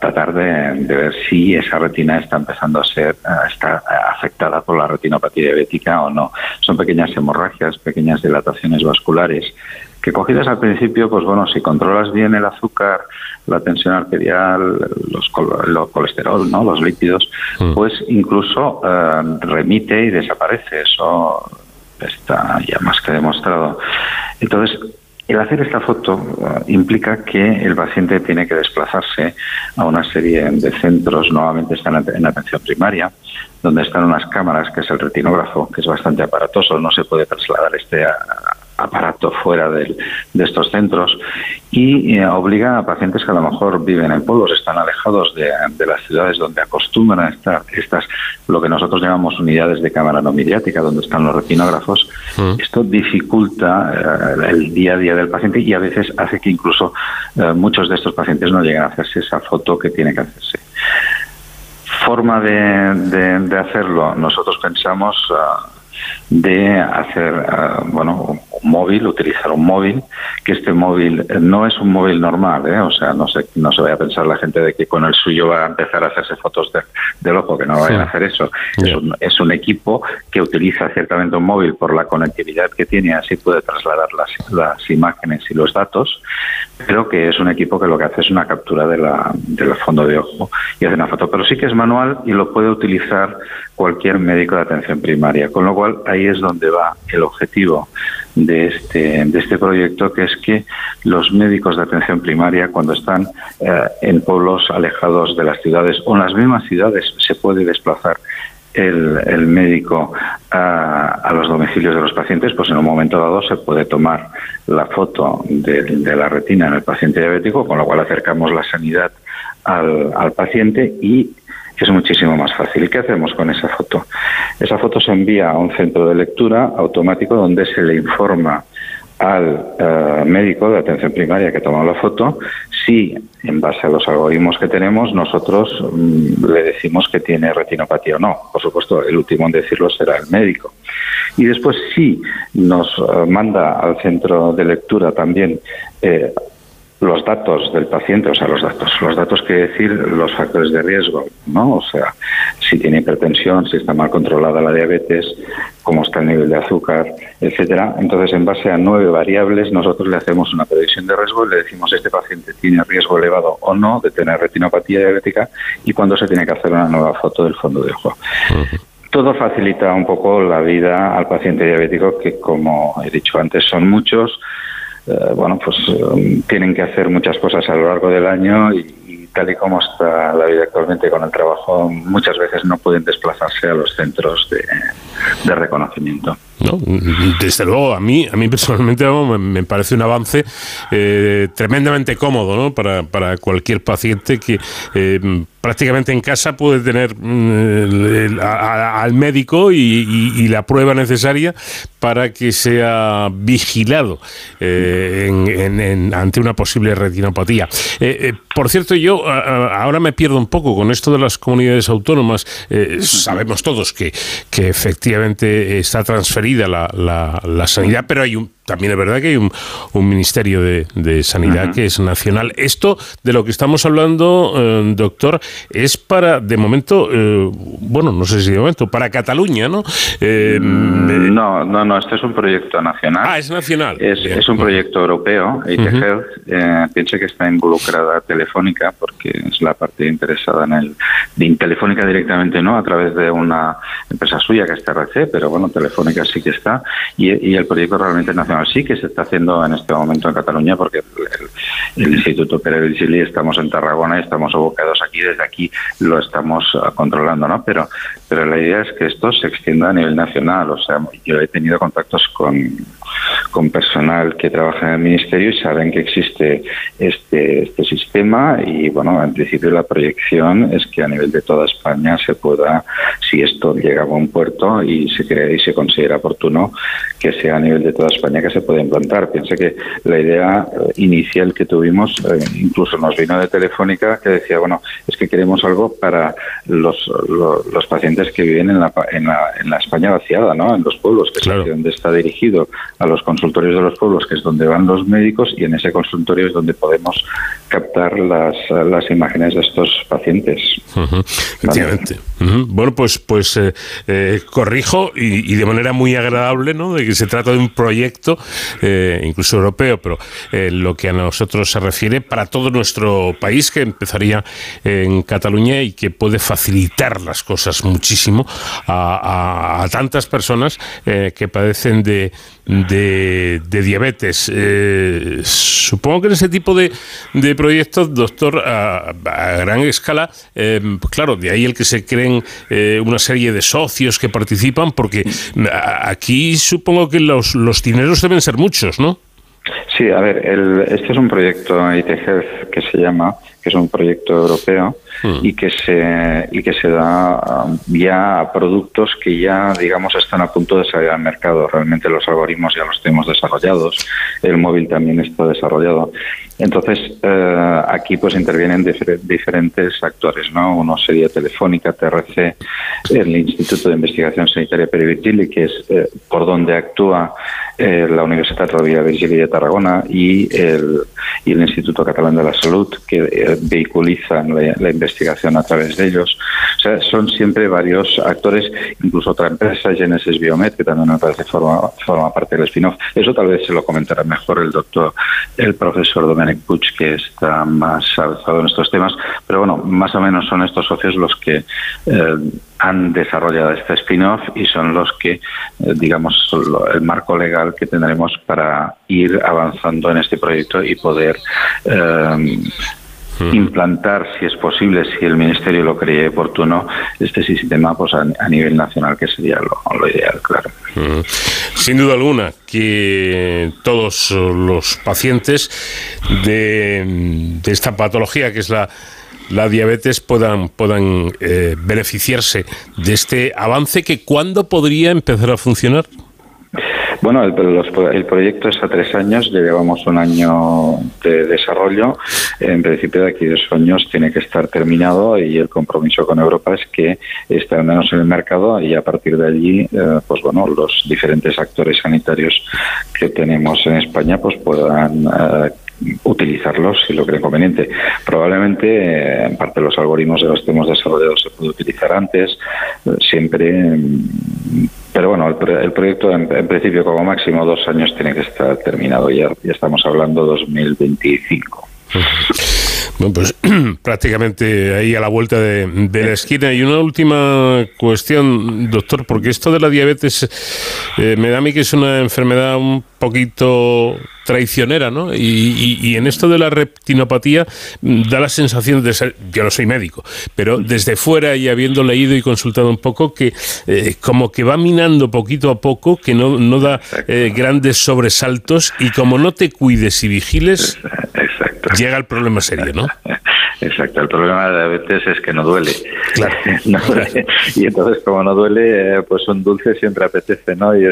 tratar de, de ver si esa retina está empezando a ser está afectada por la retinopatía diabética o no. Son pequeñas hemorragias, pequeñas dilataciones vasculares que cogidas al principio, pues bueno, si controlas bien el azúcar, la tensión arterial, los col- lo colesterol, ¿no? los lípidos, pues incluso eh, remite y desaparece. Eso está ya más que demostrado. Entonces, el hacer esta foto uh, implica que el paciente tiene que desplazarse a una serie de centros, nuevamente están en atención primaria, donde están unas cámaras, que es el retinógrafo, que es bastante aparatoso, no se puede trasladar este aparato fuera de estos centros y eh, obliga a pacientes que a lo mejor viven en pueblos, están alejados de, las ciudades donde acostumbran a estar estas, lo que nosotros llamamos unidades de cámara no mediática, donde están los retinógrafos. Mm. Esto dificulta eh, el día a día del paciente y a veces hace que incluso eh, muchos de estos pacientes no lleguen a hacerse esa foto que tiene que hacerse forma de, hacerlo, nosotros pensamos ah, de hacer, ah, bueno, un móvil, utilizar un móvil, que este móvil no es un móvil normal, ¿eh? o sea, no se, no se vaya a pensar la gente de que con el suyo va a empezar a hacerse fotos de, del ojo, que no vayan a hacer eso. Es, un, es un equipo que utiliza ciertamente un móvil por la conectividad que tiene, así puede trasladar las, las imágenes y los datos, pero que es un equipo que lo que hace es una captura de la, del fondo de ojo y hace una foto. Pero sí que es manual y lo puede utilizar cualquier médico de atención primaria, con lo cual ahí es donde va el objetivo de este, de este proyecto, que es que los médicos de atención primaria, cuando están eh, en pueblos alejados de las ciudades o en las mismas ciudades, se puede desplazar el, médico a, los domicilios de los pacientes, pues en un momento dado se puede tomar la foto de, de, la retina en el paciente diabético, con lo cual acercamos la sanidad al, al paciente y es muchísimo más fácil. ¿Y qué hacemos con esa foto? Esa foto se envía a un centro de lectura automático donde se le informa al eh, médico de atención primaria que toma la foto si, en base a los algoritmos que tenemos, nosotros mm, le decimos que tiene retinopatía o no. Por supuesto, el último en decirlo será el médico. Y después, si nos eh, manda al centro de lectura también eh, los datos del paciente, o sea, los datos, los datos que decir los factores de riesgo, ¿no? O sea, si tiene hipertensión, si está mal controlada la diabetes, cómo está el nivel de azúcar, etcétera. Entonces, en base a nueve variables, nosotros le hacemos una predicción de riesgo y le decimos este paciente tiene riesgo elevado o no de tener retinopatía diabética y cuándo se tiene que hacer una nueva foto del fondo de ojo. Todo facilita un poco la vida al paciente diabético, que como he dicho antes son muchos, eh, bueno, pues eh, tienen que hacer muchas cosas a lo largo del año y, tal y como está la vida actualmente con el trabajo, muchas veces no pueden desplazarse a los centros de, reconocimiento. Desde luego, a mí, a mí personalmente me, parece un avance eh, tremendamente cómodo para, para cualquier paciente que prácticamente en casa puede tener mm, al médico y, la prueba necesaria para que sea vigilado eh, ante una posible retinopatía. Eh, eh, por cierto, yo ahora me pierdo un poco con esto de las comunidades autónomas. sabemos todos que, que efectivamente está transferida la, la sanidad, pero hay un también es verdad que hay un, Ministerio de, Sanidad que es nacional. Esto de lo que estamos hablando, eh, doctor, es para, de momento, eh, bueno, no sé si de momento, para Cataluña, ¿no? Eh, mm, no, no, no, este es un proyecto nacional. Ah, es nacional. Es, un proyecto europeo, IT Health. piense que está involucrada Telefónica, porque es la parte interesada en el. De Telefónica directamente no, a través de una empresa suya que es TRC, pero bueno, Telefónica sí que está. Y, y el proyecto realmente nacional sí que se está haciendo en este momento en Cataluña porque el, Instituto Pere Virgili estamos en Tarragona y estamos abocados aquí, desde aquí lo estamos ah, controlando, ¿no? Pero, pero la idea es que esto se extienda a nivel nacional, o sea, yo he tenido contactos con, con personal que trabaja en el Ministerio y saben que existe este, este sistema y, bueno, en principio la proyección es que a nivel de toda España se pueda, si esto llega a buen puerto y se cree y se considera oportuno, que sea a nivel de toda España que se pueda implantar. Piense que la idea eh, inicial que tuvimos, eh, incluso nos vino de Telefónica, que decía, bueno, es que queremos algo para los, los, pacientes que viven en la, en la, en la España vaciada, ¿no? En los pueblos, que es donde está dirigido a los consultorios de los pueblos, que es donde van los médicos, y en ese consultorio es donde podemos captar las, las imágenes de estos pacientes. Efectivamente. Bueno, pues, pues eh, eh, corrijo y, de manera muy agradable, ¿no? De que se trata de un proyecto, eh, incluso europeo, pero lo que a nosotros se refiere para todo nuestro país, que empezaría en Cataluña y que puede facilitar las cosas muchísimo a, tantas personas que padecen de, de, diabetes. supongo que en ese tipo de, de proyectos, doctor, a, gran escala, claro, de ahí el que se creen eh, una serie de socios que participan, porque aquí supongo que los, los dineros deben ser muchos, ¿no? Sí, a ver, el, este es un proyecto IT Health que se llama, que es un proyecto europeo hmm. y que se y que se da um, ya a productos que ya digamos están a punto de salir al mercado. Realmente los algoritmos ya los tenemos desarrollados, el móvil también está desarrollado. Entonces eh, aquí pues intervienen diferentes actores, ¿no? Uno sería Telefónica, TRC, el Instituto de Investigación Sanitaria Perivitili, que es eh, por donde actúa eh, la Universidad Rovira Virgili de Tarragona y el, y el Instituto Catalán de la Salud, que eh, vehiculizan la, investigación a través de ellos. O sea, son siempre varios actores, incluso otra empresa, Genesis Biomed, que también me parece forma, forma parte del spin-off. Eso tal vez se lo comentará mejor el doctor, el profesor Domenic Puig, que está más avanzado en estos temas. Pero bueno, más o menos son estos socios los que eh, han desarrollado este spin-off y son los que, eh, digamos, el marco legal que tendremos para ir avanzando en este proyecto y poder eh, implantar, si es posible, si el Ministerio lo cree oportuno, este sistema pues a, nivel nacional, que sería lo, ideal, claro. Sin duda alguna que todos los pacientes de, de esta patología, que es la la diabetes puedan, puedan eh, beneficiarse de este avance que cuándo podría empezar a funcionar? Bueno, el, el, proyecto es a tres años, ya llevamos un año de desarrollo. En principio, de aquí dos años tiene que estar terminado y el compromiso con Europa es que menos en el mercado y a partir de allí, eh, pues bueno, los diferentes actores sanitarios que tenemos en España pues puedan eh, utilizarlos si lo creen conveniente. Probablemente, eh, en parte, los algoritmos de los que hemos desarrollado se puede utilizar antes, eh, siempre. Pero bueno, el, proyecto en, principio como máximo dos años tiene que estar terminado. Ya, ya estamos hablando 2025. Bueno, pues prácticamente ahí a la vuelta de, la esquina. Y una última cuestión, doctor, porque esto de la diabetes eh, me da a mí que es una enfermedad un poquito traicionera, ¿no? Y, en esto de la retinopatía mm, da la sensación de ser, yo no soy médico, pero desde fuera y habiendo leído y consultado un poco, que eh, como que va minando poquito a poco, que no, no da eh, grandes sobresaltos y como no te cuides y vigiles, llega el problema serio, ¿no? Exacto, el problema de la diabetes es que no duele. Claro. Y entonces, como no duele, eh, pues un dulce siempre apetece, ¿no? Y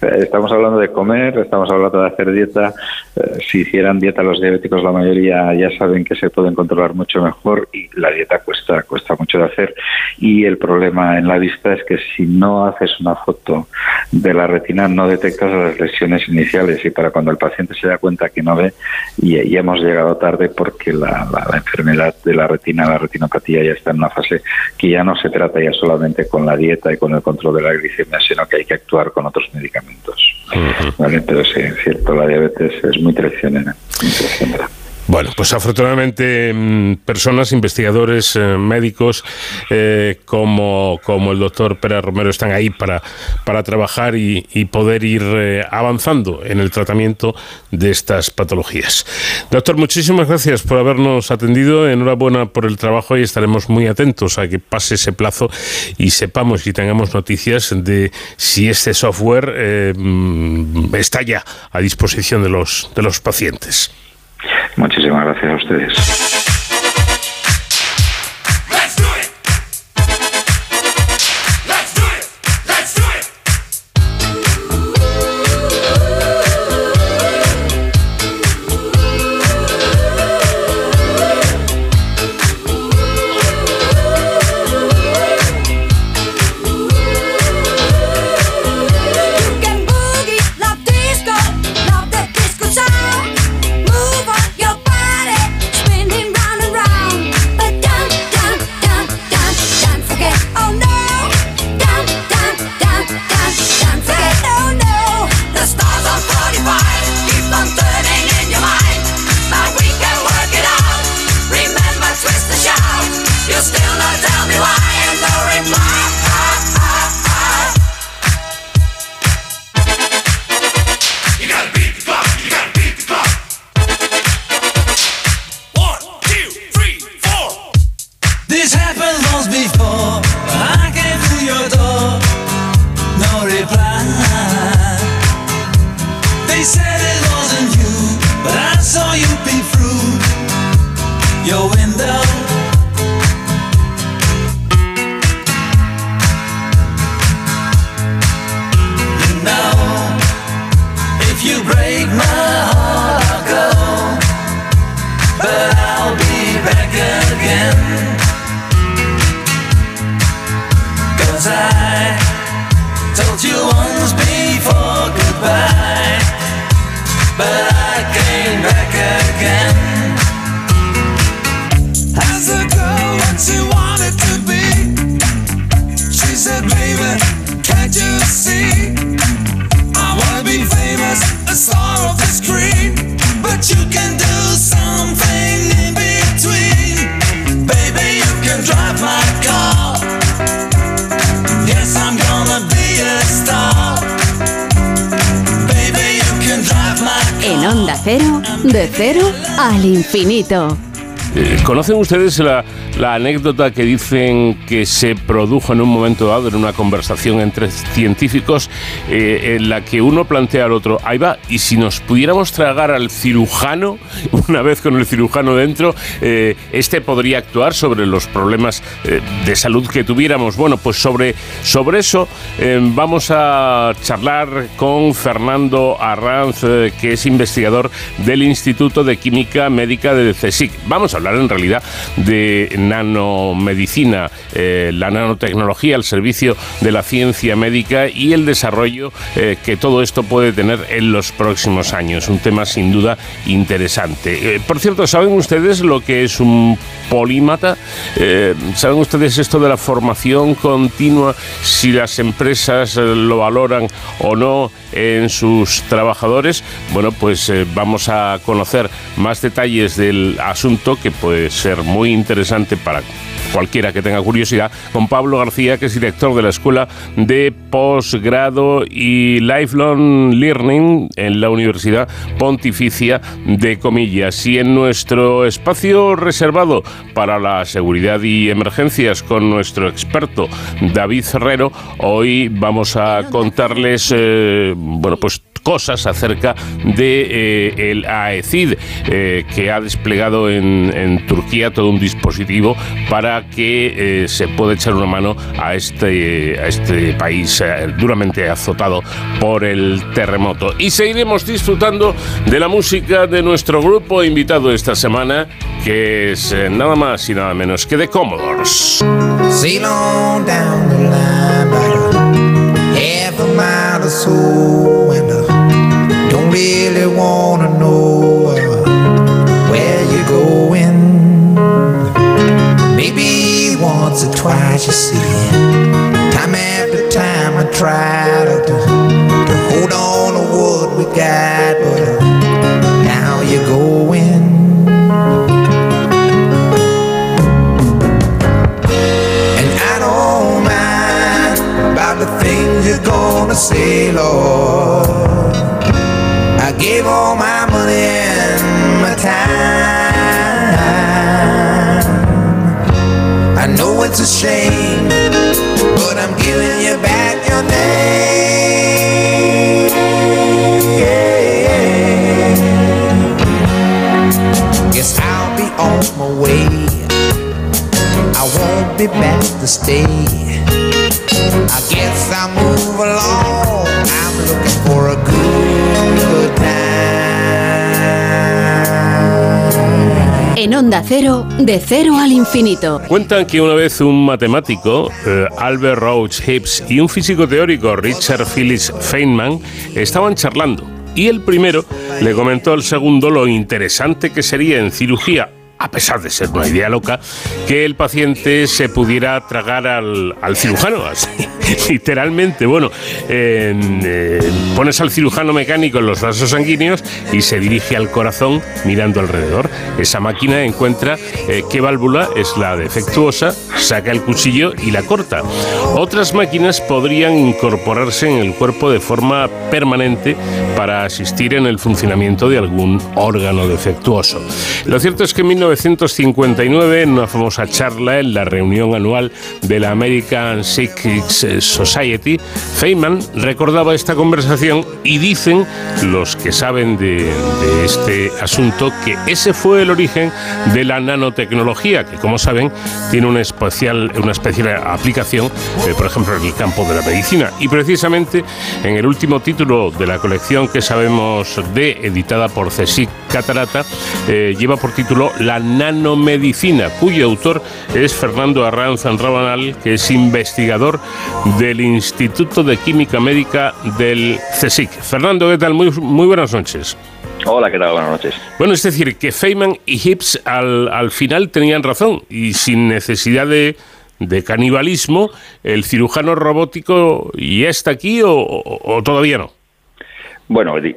estamos hablando de comer, estamos hablando de hacer dieta. Eh, si hicieran dieta los diabéticos, la mayoría ya saben que se pueden controlar mucho mejor y la dieta cuesta, cuesta mucho de hacer. Y el problema en la vista es que si no haces una foto de la retina, no detectas las lesiones iniciales y para cuando el paciente se da cuenta que no ve, y, ya hemos llegado tarde porque la, la enfermedad de la retina, la retinopatía ya está en una fase que ya no se trata ya solamente con la dieta y con el control de la glicemia, sino que hay que actuar con otros medicamentos. Pero sí, es cierto, la diabetes es muy traicionera. Muy traicionera. Bueno, pues afortunadamente mm, personas, investigadores, eh, médicos eh, como, como el doctor Pérez Romero están ahí para, para trabajar y, poder ir eh, avanzando en el tratamiento de estas patologías. Doctor, muchísimas gracias por habernos atendido. Enhorabuena por el trabajo y estaremos muy atentos a que pase ese plazo y sepamos y tengamos noticias de si este software mm, está ya a disposición de los, de los pacientes. Muchísimas gracias a ustedes. ¿Conocen ustedes la, la anécdota que dicen que se produjo en un momento dado en una conversación entre científicos eh, en la que uno plantea al otro, ahí va, y si nos pudiéramos tragar al cirujano, una vez con el cirujano dentro, eh, este podría actuar sobre los problemas eh, de salud que tuviéramos? Bueno, pues sobre, sobre eso vamos a charlar con Fernando Arranz, que es investigador del Instituto de Química Médica de CSIC. Vamos a hablar en realidad de nanomedicina, eh, la nanotecnología al servicio de la ciencia médica y el desarrollo eh, que todo esto puede tener en los próximos años. Un tema sin duda interesante. Eh, por cierto, ¿saben ustedes lo que es un polímata? ¿Saben ustedes esto de la formación continua? Si las empresas lo valoran o no en sus trabajadores. Bueno, pues vamos a conocer más detalles del asunto que puede ser muy interesante para cualquiera que tenga curiosidad, con Pablo García, que es director de la Escuela de Posgrado y Lifelong Learning en la Universidad Pontificia de Comillas. Y en nuestro espacio reservado para la seguridad y emergencias con nuestro experto David Ferrero, hoy vamos a contarles, eh, bueno, pues cosas acerca de eh, el AECID eh, que ha desplegado en, Turquía todo un dispositivo para que eh, se pueda echar una mano a este, este país duramente azotado por el terremoto. Y seguiremos disfrutando de la música de nuestro grupo invitado esta semana, que es nada más y nada menos que de Commodores. Down the line about half a mile or so, really wanna know where you're going. Maybe once or twice you see, time after time I try to, to, to hold on to what we got, but it's a shame, but I'm giving you back your name. Guess I'll be on my way. I won't be back to stay. En Onda Cero, de cero al infinito. Cuentan que una vez un matemático, eh, Albert Rhodes Hibbs, y un físico teórico, Richard Phillips Feynman, estaban charlando. Y el primero le comentó al segundo lo interesante que sería en cirugía a pesar de ser una idea loca, que el paciente se pudiera tragar al, cirujano, literalmente. Bueno, en, pones al cirujano mecánico en los vasos sanguíneos y se dirige al corazón mirando alrededor. Esa máquina encuentra eh, qué válvula es la defectuosa saca el cuchillo y la corta. Otras máquinas podrían incorporarse en el cuerpo de forma permanente para asistir en el funcionamiento de algún órgano defectuoso. Lo cierto es que en 1959, en una famosa charla en la reunión anual de la American Psychics Society, Feynman recordaba esta conversación y dicen los que saben de, de este asunto que ese fue el origen de la nanotecnología, que como saben tiene una especial, una especial aplicación, eh, por ejemplo, en el campo de la medicina. Y precisamente en el último título de la colección que sabemos de, editada por CSIC Catarata, eh, lleva por título La nanomedicina, cuyo autor es Fernando Arranz Rabanal, que es investigador del Instituto de Química Médica del CSIC. Fernando, ¿qué tal? Muy, muy buenas noches. Hola, ¿qué tal? Buenas noches. Bueno, es decir, que Feynman y Hibbs al, al final tenían razón y sin necesidad de, de canibalismo, el cirujano robótico ya está aquí o, o- o todavía no. Bueno, di-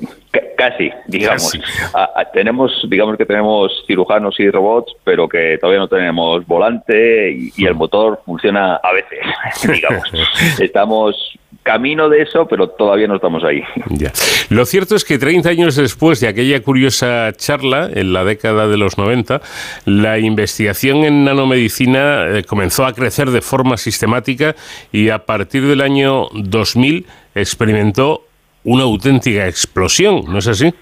casi, digamos. Casi. Tenemos, digamos que tenemos cirujanos y robots, pero que todavía no tenemos volante y, y el motor funciona a veces, digamos. Estamos camino de eso, pero todavía no estamos ahí. Ya. Lo cierto es que 30 años después de aquella curiosa charla, en la década de los 90, la investigación en nanomedicina eh, comenzó a crecer de forma sistemática y a partir del año 2000 experimentó una auténtica explosión, ¿no es así?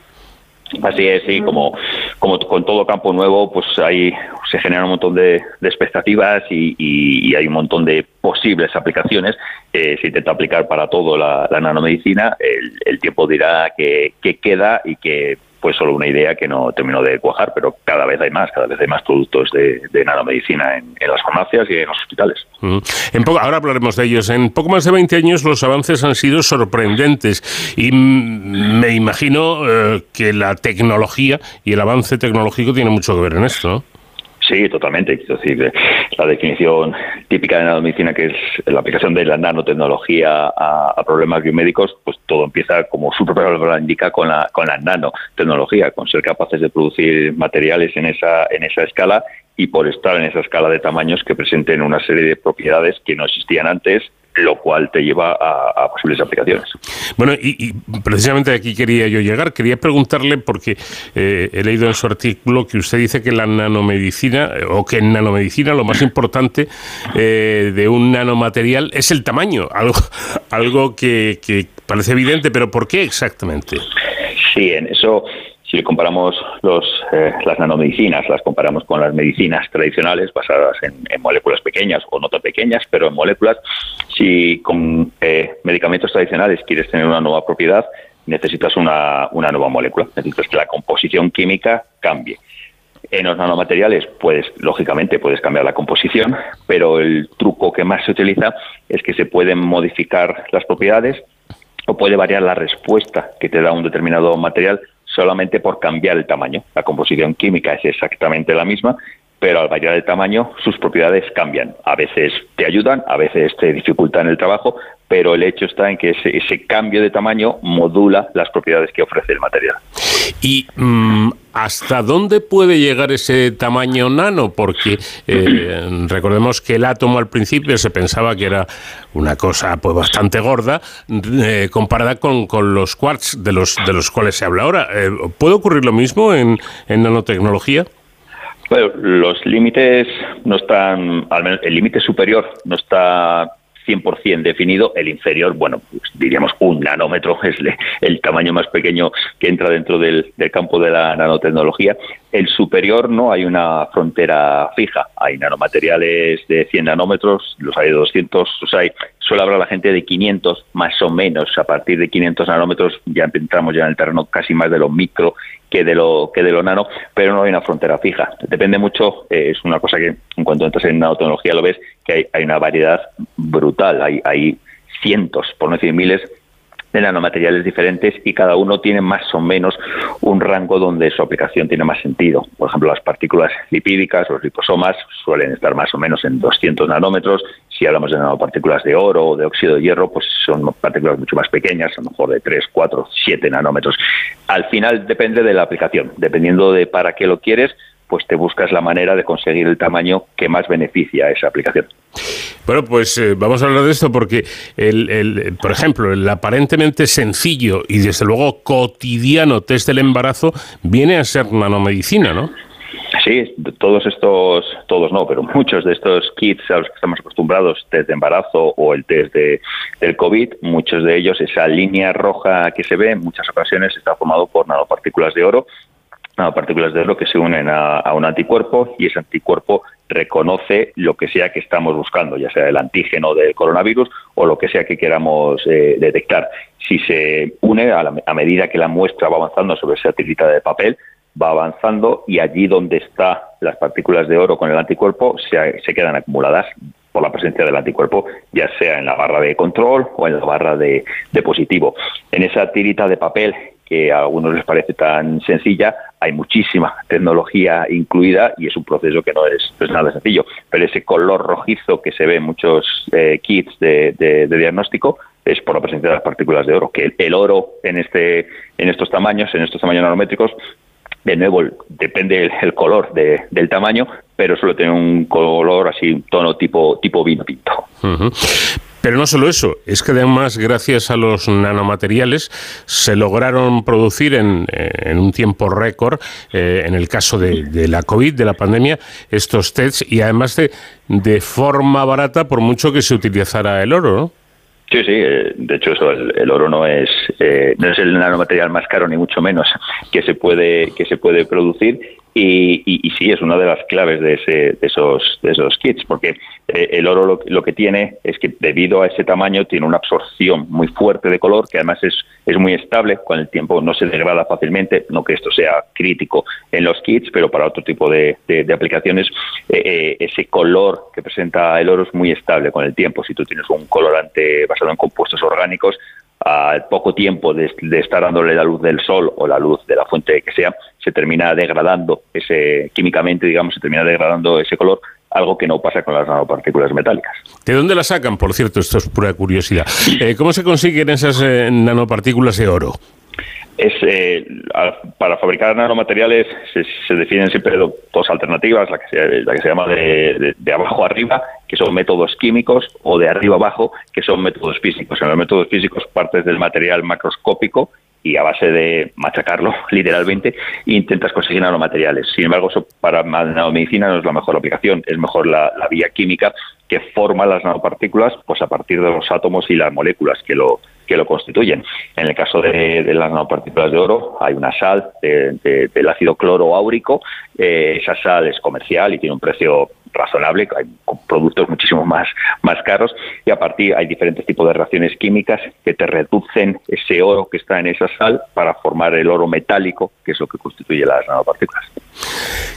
Así es, sí, como, como con todo campo nuevo, pues ahí se genera un montón de, expectativas y, hay un montón de posibles aplicaciones. Eh, se intenta aplicar para todo la, nanomedicina, el, el tiempo dirá que, que queda y que pues solo una idea que no terminó de cuajar, pero cada vez hay más, cada vez hay más productos de, nanomedicina en, las farmacias y en los hospitales. En poco- ahora hablaremos de ellos. En poco más de 20 años los avances han sido sorprendentes y me imagino eh, que la tecnología y el avance tecnológico tiene mucho que ver en esto, ¿no? Sí, totalmente. Es decir, eh, la definición típica de nanomedicina, que es la aplicación de la nanotecnología a, a problemas biomédicos, pues todo empieza, como su propia palabra indica, con la, con la nanotecnología, con ser capaces de producir materiales en esa, en esa escala y por estar en esa escala de tamaños que presenten una serie de propiedades que no existían antes, lo cual te lleva a, a posibles aplicaciones. Bueno, y, y precisamente aquí quería yo llegar. Quería preguntarle, porque eh, he leído en su artículo que usted dice que la nanomedicina, eh, o que en nanomedicina lo más importante eh, de un nanomaterial es el tamaño, algo, algo que, que parece evidente, pero ¿por qué exactamente? Sí, en eso, si comparamos los, eh, las nanomedicinas, las comparamos con las medicinas tradicionales basadas en, moléculas pequeñas o no tan pequeñas, pero en moléculas, si con eh, medicamentos tradicionales quieres tener una nueva propiedad, necesitas una, una nueva molécula, necesitas que la composición química cambie. En los nanomateriales, puedes, lógicamente, puedes cambiar la composición, pero el truco que más se utiliza es que se pueden modificar las propiedades o puede variar la respuesta que te da un determinado material solamente por cambiar el tamaño. La composición química es exactamente la misma, pero al variar el tamaño sus propiedades cambian. A veces te ayudan, a veces te dificultan el trabajo, pero el hecho está en que ese, ese cambio de tamaño modula las propiedades que ofrece el material. ¿Y mm, hasta dónde puede llegar ese tamaño nano? Porque eh, recordemos que el átomo al principio se pensaba que era una cosa pues bastante gorda eh, comparada con, con los quarks de los, de los cuales se habla ahora. Eh, ¿Puede ocurrir lo mismo en, en nanotecnología? Bueno, los límites no están, al menos el límite superior no está 100% definido, el inferior, bueno, pues diríamos un nanómetro es el tamaño más pequeño que entra dentro del, del campo de la nanotecnología. El superior no hay una frontera fija, hay nanomateriales de 100 nanómetros, los hay de 200, los hay, suele hablar la gente de 500 más o menos, a partir de 500 nanómetros ya entramos ya en el terreno casi más de lo micro que de lo que de lo nano, pero no hay una frontera fija. Depende mucho, eh, es una cosa que en cuanto entras en nanotecnología lo ves, que hay, hay una variedad brutal, hay, hay cientos, por no decir miles, de nanomateriales diferentes y cada uno tiene más o menos un rango donde su aplicación tiene más sentido. Por ejemplo, las partículas lipídicas, los liposomas, suelen estar más o menos en 200 nanómetros. Si hablamos de nanopartículas de oro o de óxido de hierro, pues son partículas mucho más pequeñas, a lo mejor de 3, 4, 7 nanómetros. Al final depende de la aplicación. Dependiendo de para qué lo quieres, pues te buscas la manera de conseguir el tamaño que más beneficia a esa aplicación. Bueno, pues eh, vamos a hablar de esto porque, el, el- por ejemplo, el aparentemente sencillo y desde luego cotidiano test del embarazo viene a ser nanomedicina, ¿no? Sí, todos estos, todos no, pero muchos de estos kits a los que estamos acostumbrados, test de embarazo o el test de, del COVID, muchos de ellos, esa línea roja que se ve en muchas ocasiones está formado por nanopartículas de oro, nanopartículas de oro que se unen a, un anticuerpo y ese anticuerpo reconoce lo que sea que estamos buscando, ya sea el antígeno del coronavirus o lo que sea que queramos eh, detectar. Si se une a, la- a medida que la muestra va avanzando sobre esa tirita de papel, va avanzando y allí donde están las partículas de oro con el anticuerpo se, quedan acumuladas por la presencia del anticuerpo, ya sea en la barra de control o en la barra de, de positivo. En esa tirita de papel que a algunos les parece tan sencilla, hay muchísima tecnología incluida y es un proceso que no es, nada sencillo. Pero ese color rojizo que se ve en muchos eh, kits de, diagnóstico es por la presencia de las partículas de oro, que el, el oro en, este, en estos tamaños, en estos tamaños nanométricos, de nuevo, depende el, color de- del tamaño, pero suele tener un color así, tono tipo, tipo vino tinto. Pero no solo eso, es que además, gracias a los nanomateriales, se lograron producir en, eh, un tiempo récord, eh, en el caso de, de la COVID, de la pandemia, estos tests y además de, de forma barata, por mucho que se utilizara el oro, ¿no? Sí, sí, eh, de hecho eso, el, el oro no es eh, no es el nanomaterial más caro ni mucho menos que se puede que se puede producir y, y- y sí es una de las claves de, ese, de esos de esos kits porque eh, el oro lo, lo que tiene es que debido a ese tamaño tiene una absorción muy fuerte de color que además es es muy estable con el tiempo no se degrada fácilmente no que esto sea crítico en los kits pero para otro tipo de, de- aplicaciones eh, eh, ese color que presenta el oro es muy estable con el tiempo. Si tú tienes un colorante basado en compuestos orgánicos al poco tiempo de, estar dándole la luz del sol o la luz de la fuente que sea, se termina degradando ese químicamente, digamos, se termina degradando ese color, algo que no pasa con las nanopartículas metálicas. ¿De dónde la sacan? Por cierto, esto es pura curiosidad. Eh, ¿Cómo se consiguen esas eh, nanopartículas de oro? Es, eh, para fabricar nanomateriales se, se definen siempre do- dos alternativas, la que se, la que se llama de, de- abajo arriba, que son métodos químicos, o de arriba abajo, que son métodos físicos. En los métodos físicos partes del material macroscópico y a base de machacarlo literalmente intentas conseguir nanomateriales. Sin embargo, eso para nanomedicina no es la mejor aplicación, es mejor la, la vía química que forma las nanopartículas pues a partir de los átomos y las moléculas que lo que lo constituyen. En el caso de, las nanopartículas de oro hay una sal de- del ácido cloroáurico, eh, esa sal es comercial y tiene un precio razonable, hay productos muchísimo más, más caros y a partir hay diferentes tipos de reacciones químicas que te reducen ese oro que está en esa sal para formar el oro metálico, que es lo que constituye las nanopartículas.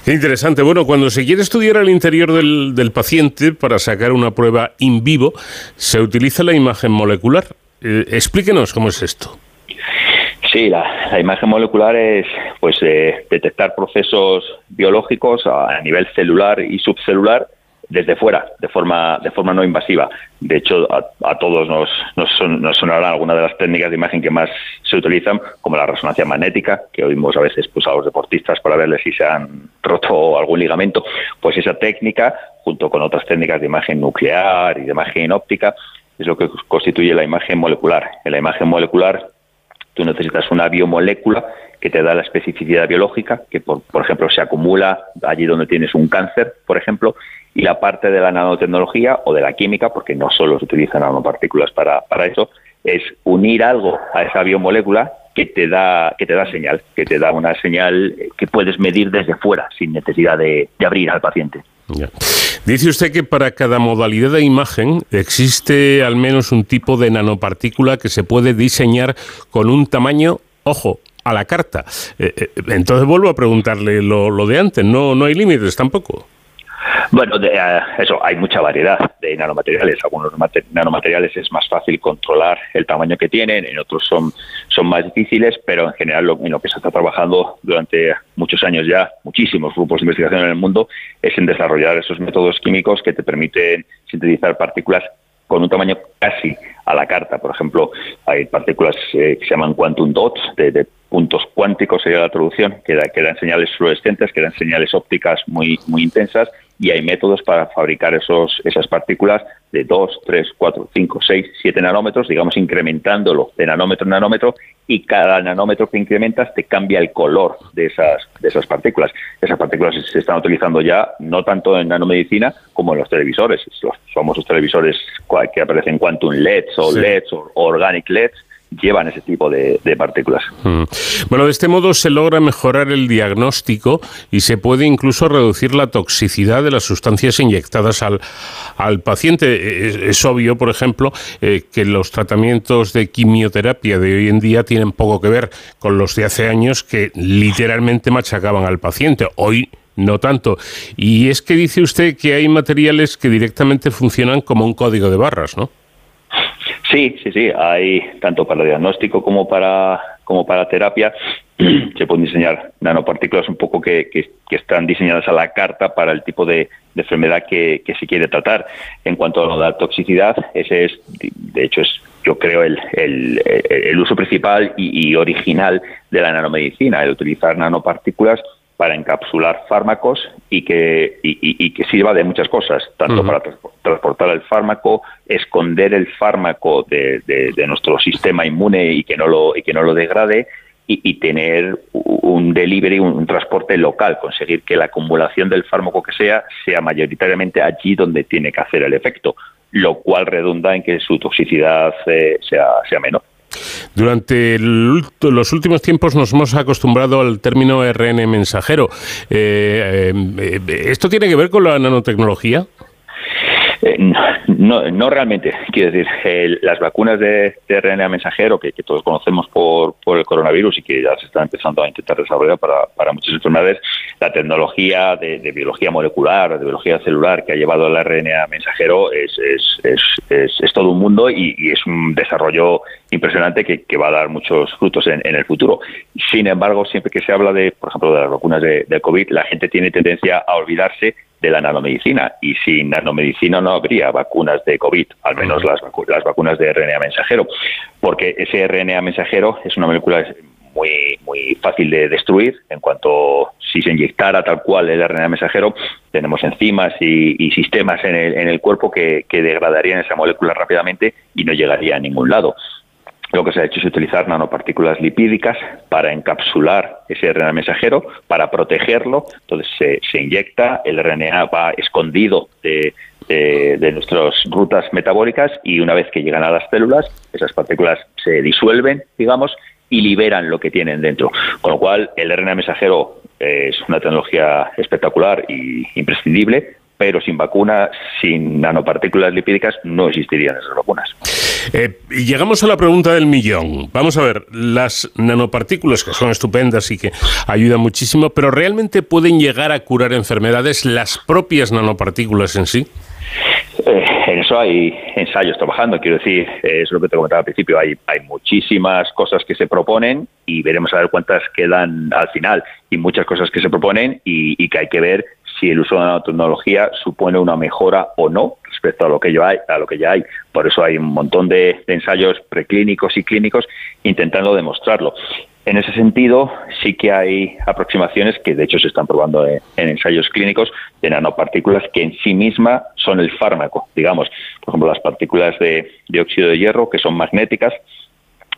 Qué interesante. Bueno, cuando se quiere estudiar el interior del, del paciente para sacar una prueba in vivo, se utiliza la imagen molecular. Eh, explíquenos cómo es esto. Sí, la, imagen molecular es pues eh, detectar procesos biológicos a, a nivel celular y subcelular desde fuera, de forma de forma no invasiva. De hecho, a, a todos nos, nos, son- nos sonarán algunas de las técnicas de imagen que más se utilizan, como la resonancia magnética, que oímos a veces pues, a los deportistas para verles si se han roto algún ligamento. Pues esa técnica, junto con otras técnicas de imagen nuclear y de imagen óptica, es lo que constituye la imagen molecular. En la imagen molecular tú necesitas una biomolécula que te da la especificidad biológica, que por, por ejemplo se acumula allí donde tienes un cáncer, por ejemplo, y la parte de la nanotecnología o de la química, porque no solo se utilizan nanopartículas para, para eso, es unir algo a esa biomolécula que te da que te da señal, que te da una señal que puedes medir desde fuera sin necesidad de, de abrir al paciente. Ya. Dice usted que para cada modalidad de imagen existe al menos un tipo de nanopartícula que se puede diseñar con un tamaño, ojo, a la carta. Eh, eh, entonces vuelvo a preguntarle lo, lo de antes, no, no hay límites tampoco. Bueno, de, eh, eso, hay mucha variedad de nanomateriales. Algunos mate- nanomateriales es más fácil controlar el tamaño que tienen, en otros son, son más difíciles, pero en general lo, en lo que se está trabajando durante muchos años ya, muchísimos grupos de investigación en el mundo, es en desarrollar esos métodos químicos que te permiten sintetizar partículas con un tamaño casi a la carta. Por ejemplo, hay partículas eh, que se llaman quantum dots, de, de puntos cuánticos sería la traducción, que, da- que dan señales fluorescentes, que dan señales ópticas muy, muy intensas, y hay métodos para fabricar esos, esas partículas de 2, 3, 4, 5, 6, 7 nanómetros, digamos incrementándolo de nanómetro en nanómetro, y cada nanómetro que incrementas te cambia el color de esas, de esas partículas. Esas partículas se están utilizando ya no tanto en nanomedicina como en los televisores, los famosos televisores que aparecen quantum LEDs o Sí. LEDs o organic LEDs, llevan ese tipo de, partículas. Mm. Bueno, de este modo se logra mejorar el diagnóstico y se puede incluso reducir la toxicidad de las sustancias inyectadas al, al paciente. Es, es obvio, por ejemplo, eh, que los tratamientos de quimioterapia de hoy en día tienen poco que ver con los de hace años que literalmente machacaban al paciente. Hoy no tanto. Y es que dice usted que hay materiales que directamente funcionan como un código de barras, ¿no? Sí, sí, sí. Hay tanto para diagnóstico como para como para terapia. Se pueden diseñar nanopartículas un poco que, que- están diseñadas a la carta para el tipo de, de enfermedad que, que se quiere tratar. En cuanto a lo de la toxicidad, ese es, de hecho, es yo creo el, el- el uso principal y, y original de la nanomedicina, el utilizar nanopartículas para encapsular fármacos y que, y, y- y que sirva de muchas cosas, tanto para trans- transportar el fármaco, esconder el fármaco de, de- de nuestro sistema inmune y que no lo, y que no lo degrade, y, tener un delivery, un, un transporte local, conseguir que la acumulación del fármaco que sea sea mayoritariamente allí donde tiene que hacer el efecto, lo cual redunda en que su toxicidad eh, sea, sea menor. Durante el los últimos tiempos nos hemos acostumbrado al término RN mensajero. Eh, eh, eh, ¿Esto tiene que ver con la nanotecnología? Eh, no, no realmente. Quiero decir, las vacunas de, de RNA mensajero que, todos conocemos por, el coronavirus y que ya se están empezando a intentar desarrollar para, muchas enfermedades, la tecnología de, biología molecular, de biología celular que ha llevado al RNA mensajero es, es, todo un mundo y, es un desarrollo impresionante que, va a dar muchos frutos en, en el futuro. Sin embargo, siempre que se habla de, por ejemplo, de las vacunas de COVID, la gente tiene tendencia a olvidarse de la nanomedicina. Y sin nanomedicina no habría vacunas de COVID, al menos las, vacu- las vacunas de RNA mensajero, porque ese RNA mensajero es una molécula muy muy fácil de destruir. En cuanto si se inyectara tal cual el RNA mensajero tenemos enzimas y, y sistemas en el, en el cuerpo que, que degradarían esa molécula rápidamente y no llegaría a ningún lado lo que se ha hecho es utilizar nanopartículas lipídicas para encapsular ese RNA mensajero, para protegerlo. Entonces se, se inyecta, el RNA va escondido de, de- de nuestras rutas metabólicas y una vez que llegan a las células, esas partículas se disuelven, digamos, y liberan lo que tienen dentro. Con lo cual, el RNA mensajero eh, es una tecnología espectacular y imprescindible, pero sin vacuna, sin nanopartículas lipídicas, no existirían esas vacunas. Eh, y llegamos a la pregunta del millón. Vamos a ver, las nanopartículas, que son estupendas y que ayudan muchísimo, pero ¿realmente pueden llegar a curar enfermedades las propias nanopartículas en sí? Eh, en eso hay ensayos trabajando, quiero decir, eh, es lo que te comentaba al principio, hay, hay muchísimas cosas que se proponen y veremos a ver cuántas quedan al final, y muchas cosas que se proponen y, y que hay que ver si el uso de la nanotecnología supone una mejora o no respecto a lo que ya hay, a lo que ya hay. Por eso hay un montón de, ensayos preclínicos y clínicos intentando demostrarlo. En ese sentido, sí que hay aproximaciones que de hecho se están probando en, en ensayos clínicos de nanopartículas que en sí misma son el fármaco, digamos. Por ejemplo, las partículas de dióxido de hierro, que son magnéticas,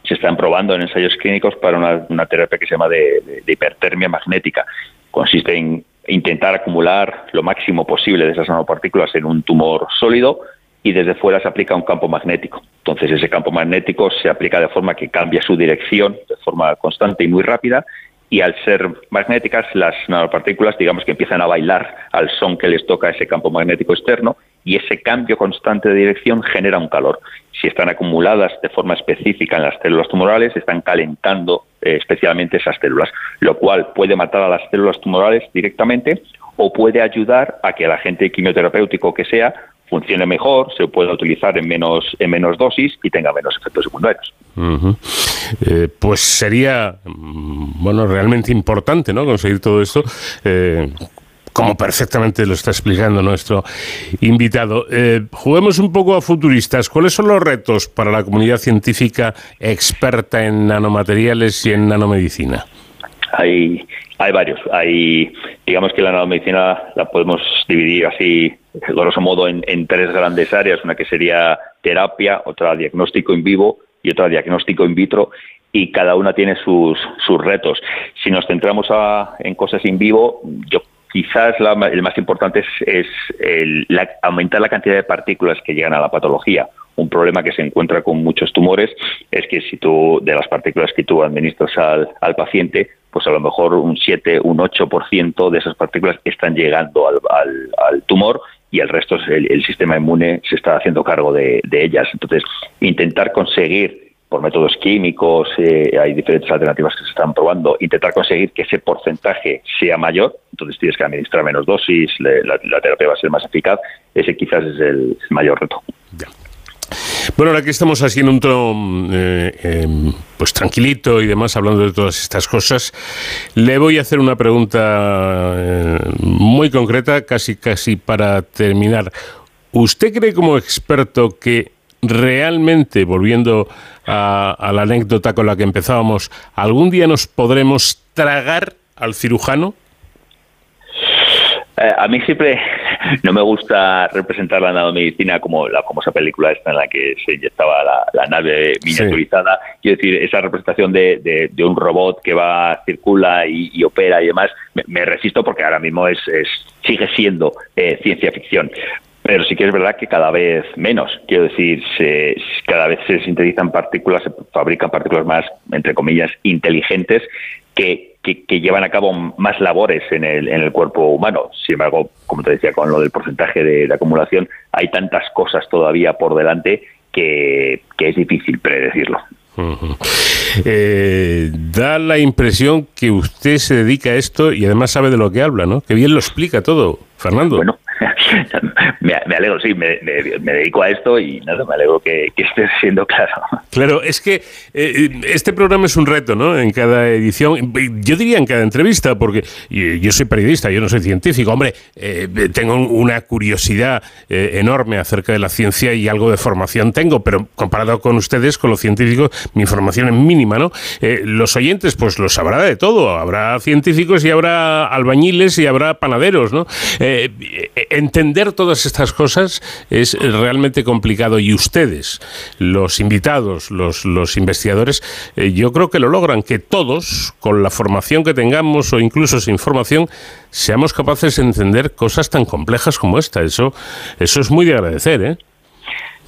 se están probando en ensayos clínicos para una, terapia que se llama de hipertermia magnética. Consiste en intentar acumular lo máximo posible de esas nanopartículas en un tumor sólido y desde fuera se aplica un campo magnético. Entonces ese campo magnético se aplica de forma que cambia su dirección de forma constante y muy rápida y al ser magnéticas las nanopartículas digamos que empiezan a bailar al son que les toca ese campo magnético externo y ese cambio constante de dirección genera un calor. Si están acumuladas de forma específica en las células tumorales, están calentando eh, especialmente esas células, lo cual puede matar a las células tumorales directamente o puede ayudar a que el agente quimioterapéutico que sea funcione mejor, se pueda utilizar en menos, en menos dosis y tenga menos efectos secundarios. Eh, pues sería, mm, bueno, realmente importante, ¿no? Conseguir todo esto. eh, como perfectamente lo está explicando nuestro invitado. Eh, juguemos un poco a futuristas. ¿Cuáles son los retos para la comunidad científica experta en nanomateriales y en nanomedicina? Hay, hay varios. Hay, digamos que la nanomedicina la podemos dividir así, grosso modo, en, tres grandes áreas. Una que sería terapia, otra diagnóstico en vivo y otra diagnóstico in vitro y cada una tiene sus, sus retos. Si nos centramos en cosas in vivo, yo quizás la el más importante es, es el- la- aumentar la cantidad de partículas que llegan a la patología. Un problema que se encuentra con muchos tumores es que si tú, de las partículas que tú administras al, al paciente, pues a lo mejor un 7, un 8% de esas partículas están llegando al, al- al tumor y el resto, es el, el sistema inmune se está haciendo cargo de, ellas. Entonces, intentar conseguir por métodos químicos, eh, hay diferentes alternativas que se están probando, intentar conseguir que ese porcentaje sea mayor, entonces tienes que administrar menos dosis, le- la, terapia va a ser más eficaz, ese quizás es el mayor reto. Bueno, ahora que estamos así en un tono eh, eh, pues tranquilito y demás, hablando de todas estas cosas, le voy a hacer una pregunta eh, muy concreta, casi casi para terminar. ¿Usted cree como experto que realmente, volviendo a la anécdota con la que empezábamos, algún día nos podremos tragar al cirujano? Eh, a mí siempre no me gusta representar la nanomedicina como la famosa película esta en la que se inyectaba la, la nave miniaturizada. Quiero decir, esa representación de, de- de un robot que va, circula y, y opera y demás, me, me resisto porque ahora mismo es, es- sigue siendo eh, ciencia ficción. Pero sí que es verdad que cada vez menos. Quiero decir, se- cada vez se sintetizan partículas, se fabrican partículas más, entre comillas, inteligentes que, que- que llevan a cabo más labores en el, en el cuerpo humano. Sin embargo, como te decía, con lo del porcentaje de, de acumulación, hay tantas cosas todavía por delante que, que es difícil predecirlo. Eh, da la impresión que usted se dedica a esto y además sabe de lo que habla, ¿no? Que bien lo explica todo, Fernando. Bueno, me, alegro, sí, me, dedico a esto y nada, me alegro que, que siendo claro. Claro, es que eh, este programa es un reto, ¿no? En cada edición, yo diría en cada entrevista, porque yo yo soy periodista, yo no soy científico. Hombre, eh, tengo una curiosidad eh, enorme acerca de la ciencia y algo de formación tengo, pero comparado con ustedes, con los científicos, mi formación es mínima, ¿no? Eh, los oyentes, pues los sabrá de todo. Habrá científicos y habrá albañiles y habrá panaderos, ¿no? Eh, entender todas estas cosas es realmente complicado y ustedes, los invitados, los, investigadores, eh, yo creo que lo logran, que todos, con la formación que tengamos o incluso sin formación, seamos capaces de entender cosas tan complejas como esta. Eso, eso es muy de agradecer, ¿eh?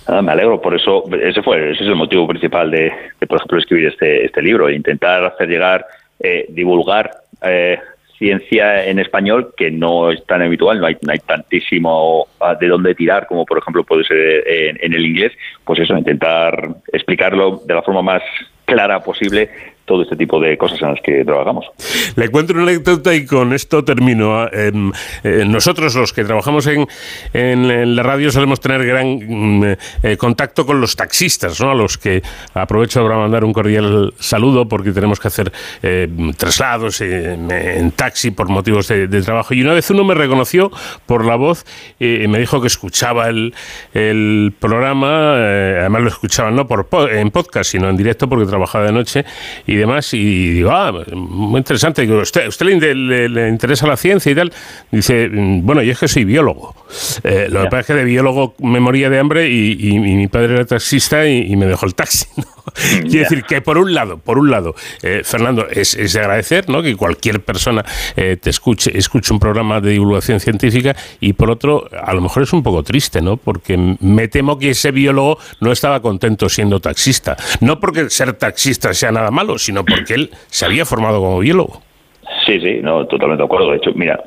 Nada, me alegro, por eso, ese fue, ese es el motivo principal de, de, por ejemplo, escribir este, este libro, intentar hacer llegar, eh, divulgar eh, ciencia en español que no es tan habitual, no hay, no hay tantísimo ah, de dónde tirar como por ejemplo puede ser en, en el inglés, pues eso, intentar explicarlo de la forma más clara posible todo este tipo de cosas en las que trabajamos. Le cuento una anécdota y con esto termino. Eh, eh, nosotros, los que trabajamos en, en, la radio, solemos tener gran mm, eh, contacto con los taxistas, ¿no? a los que aprovecho para mandar un cordial saludo porque tenemos que hacer eh, traslados en, taxi por motivos de, de, trabajo. Y una vez uno me reconoció por la voz y me dijo que escuchaba el, el programa, además lo escuchaba no por en podcast, sino en directo porque trabajaba de noche. Y y demás, y digo, ah, muy interesante. Digo, ¿usted, usted le, le, le, interesa la ciencia y tal? Dice, bueno, yo es que soy biólogo. Eh, lo que pasa es que de biólogo me moría de hambre y, y, y mi padre era taxista y, y, me dejó el taxi. ¿no? Quiero yeah. decir que por un lado, por un lado, eh, Fernando, es, es, de agradecer ¿no? que cualquier persona eh, te escuche, escuche un programa de divulgación científica y por otro, a lo mejor es un poco triste, ¿no? Porque me temo que ese biólogo no estaba contento siendo taxista. No porque ser taxista sea nada malo, sino porque él se había formado como biólogo. Sí, sí, no, totalmente de acuerdo. De hecho, mira,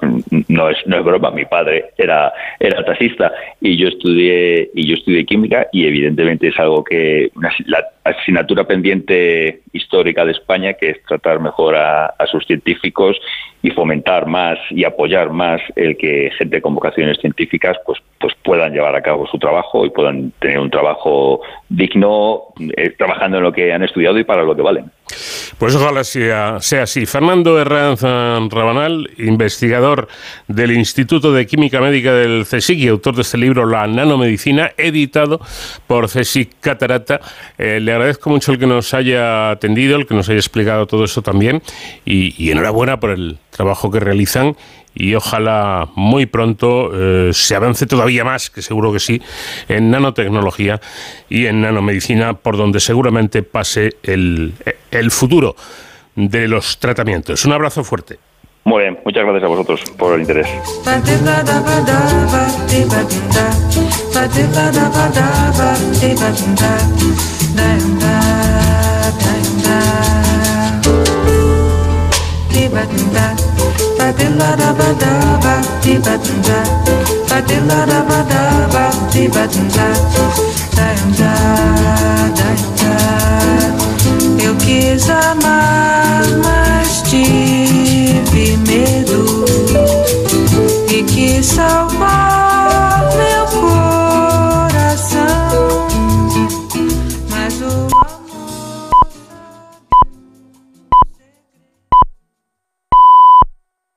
no es, no es broma, mi padre era, era taxista y yo estudié, y yo estudié química y evidentemente es algo que, una, la asignatura pendiente histórica de España, que es tratar mejor a, sus científicos y fomentar más y apoyar más el que gente con vocaciones científicas pues, pues puedan llevar a cabo su trabajo y puedan tener un trabajo digno eh, trabajando en lo que han estudiado y para lo que valen. Pues ojalá sea, sea así. Fernando Herranz Rabanal, investigador del Instituto de Química Médica del CSIC y autor de este libro La nanomedicina, editado por CSIC Catarata. Eh, le agradezco mucho el que nos haya atendido, el que nos haya explicado todo eso también y, enhorabuena por el trabajo que realizan y ojalá muy pronto eh, se avance todavía más, que seguro que sí, en nanotecnología y en nanomedicina, por donde seguramente pase el futuro de los tratamientos. Un abrazo fuerte. Muy bien, muchas gracias a vosotros por el interés. quis amar, mas tive medo e quis salvar.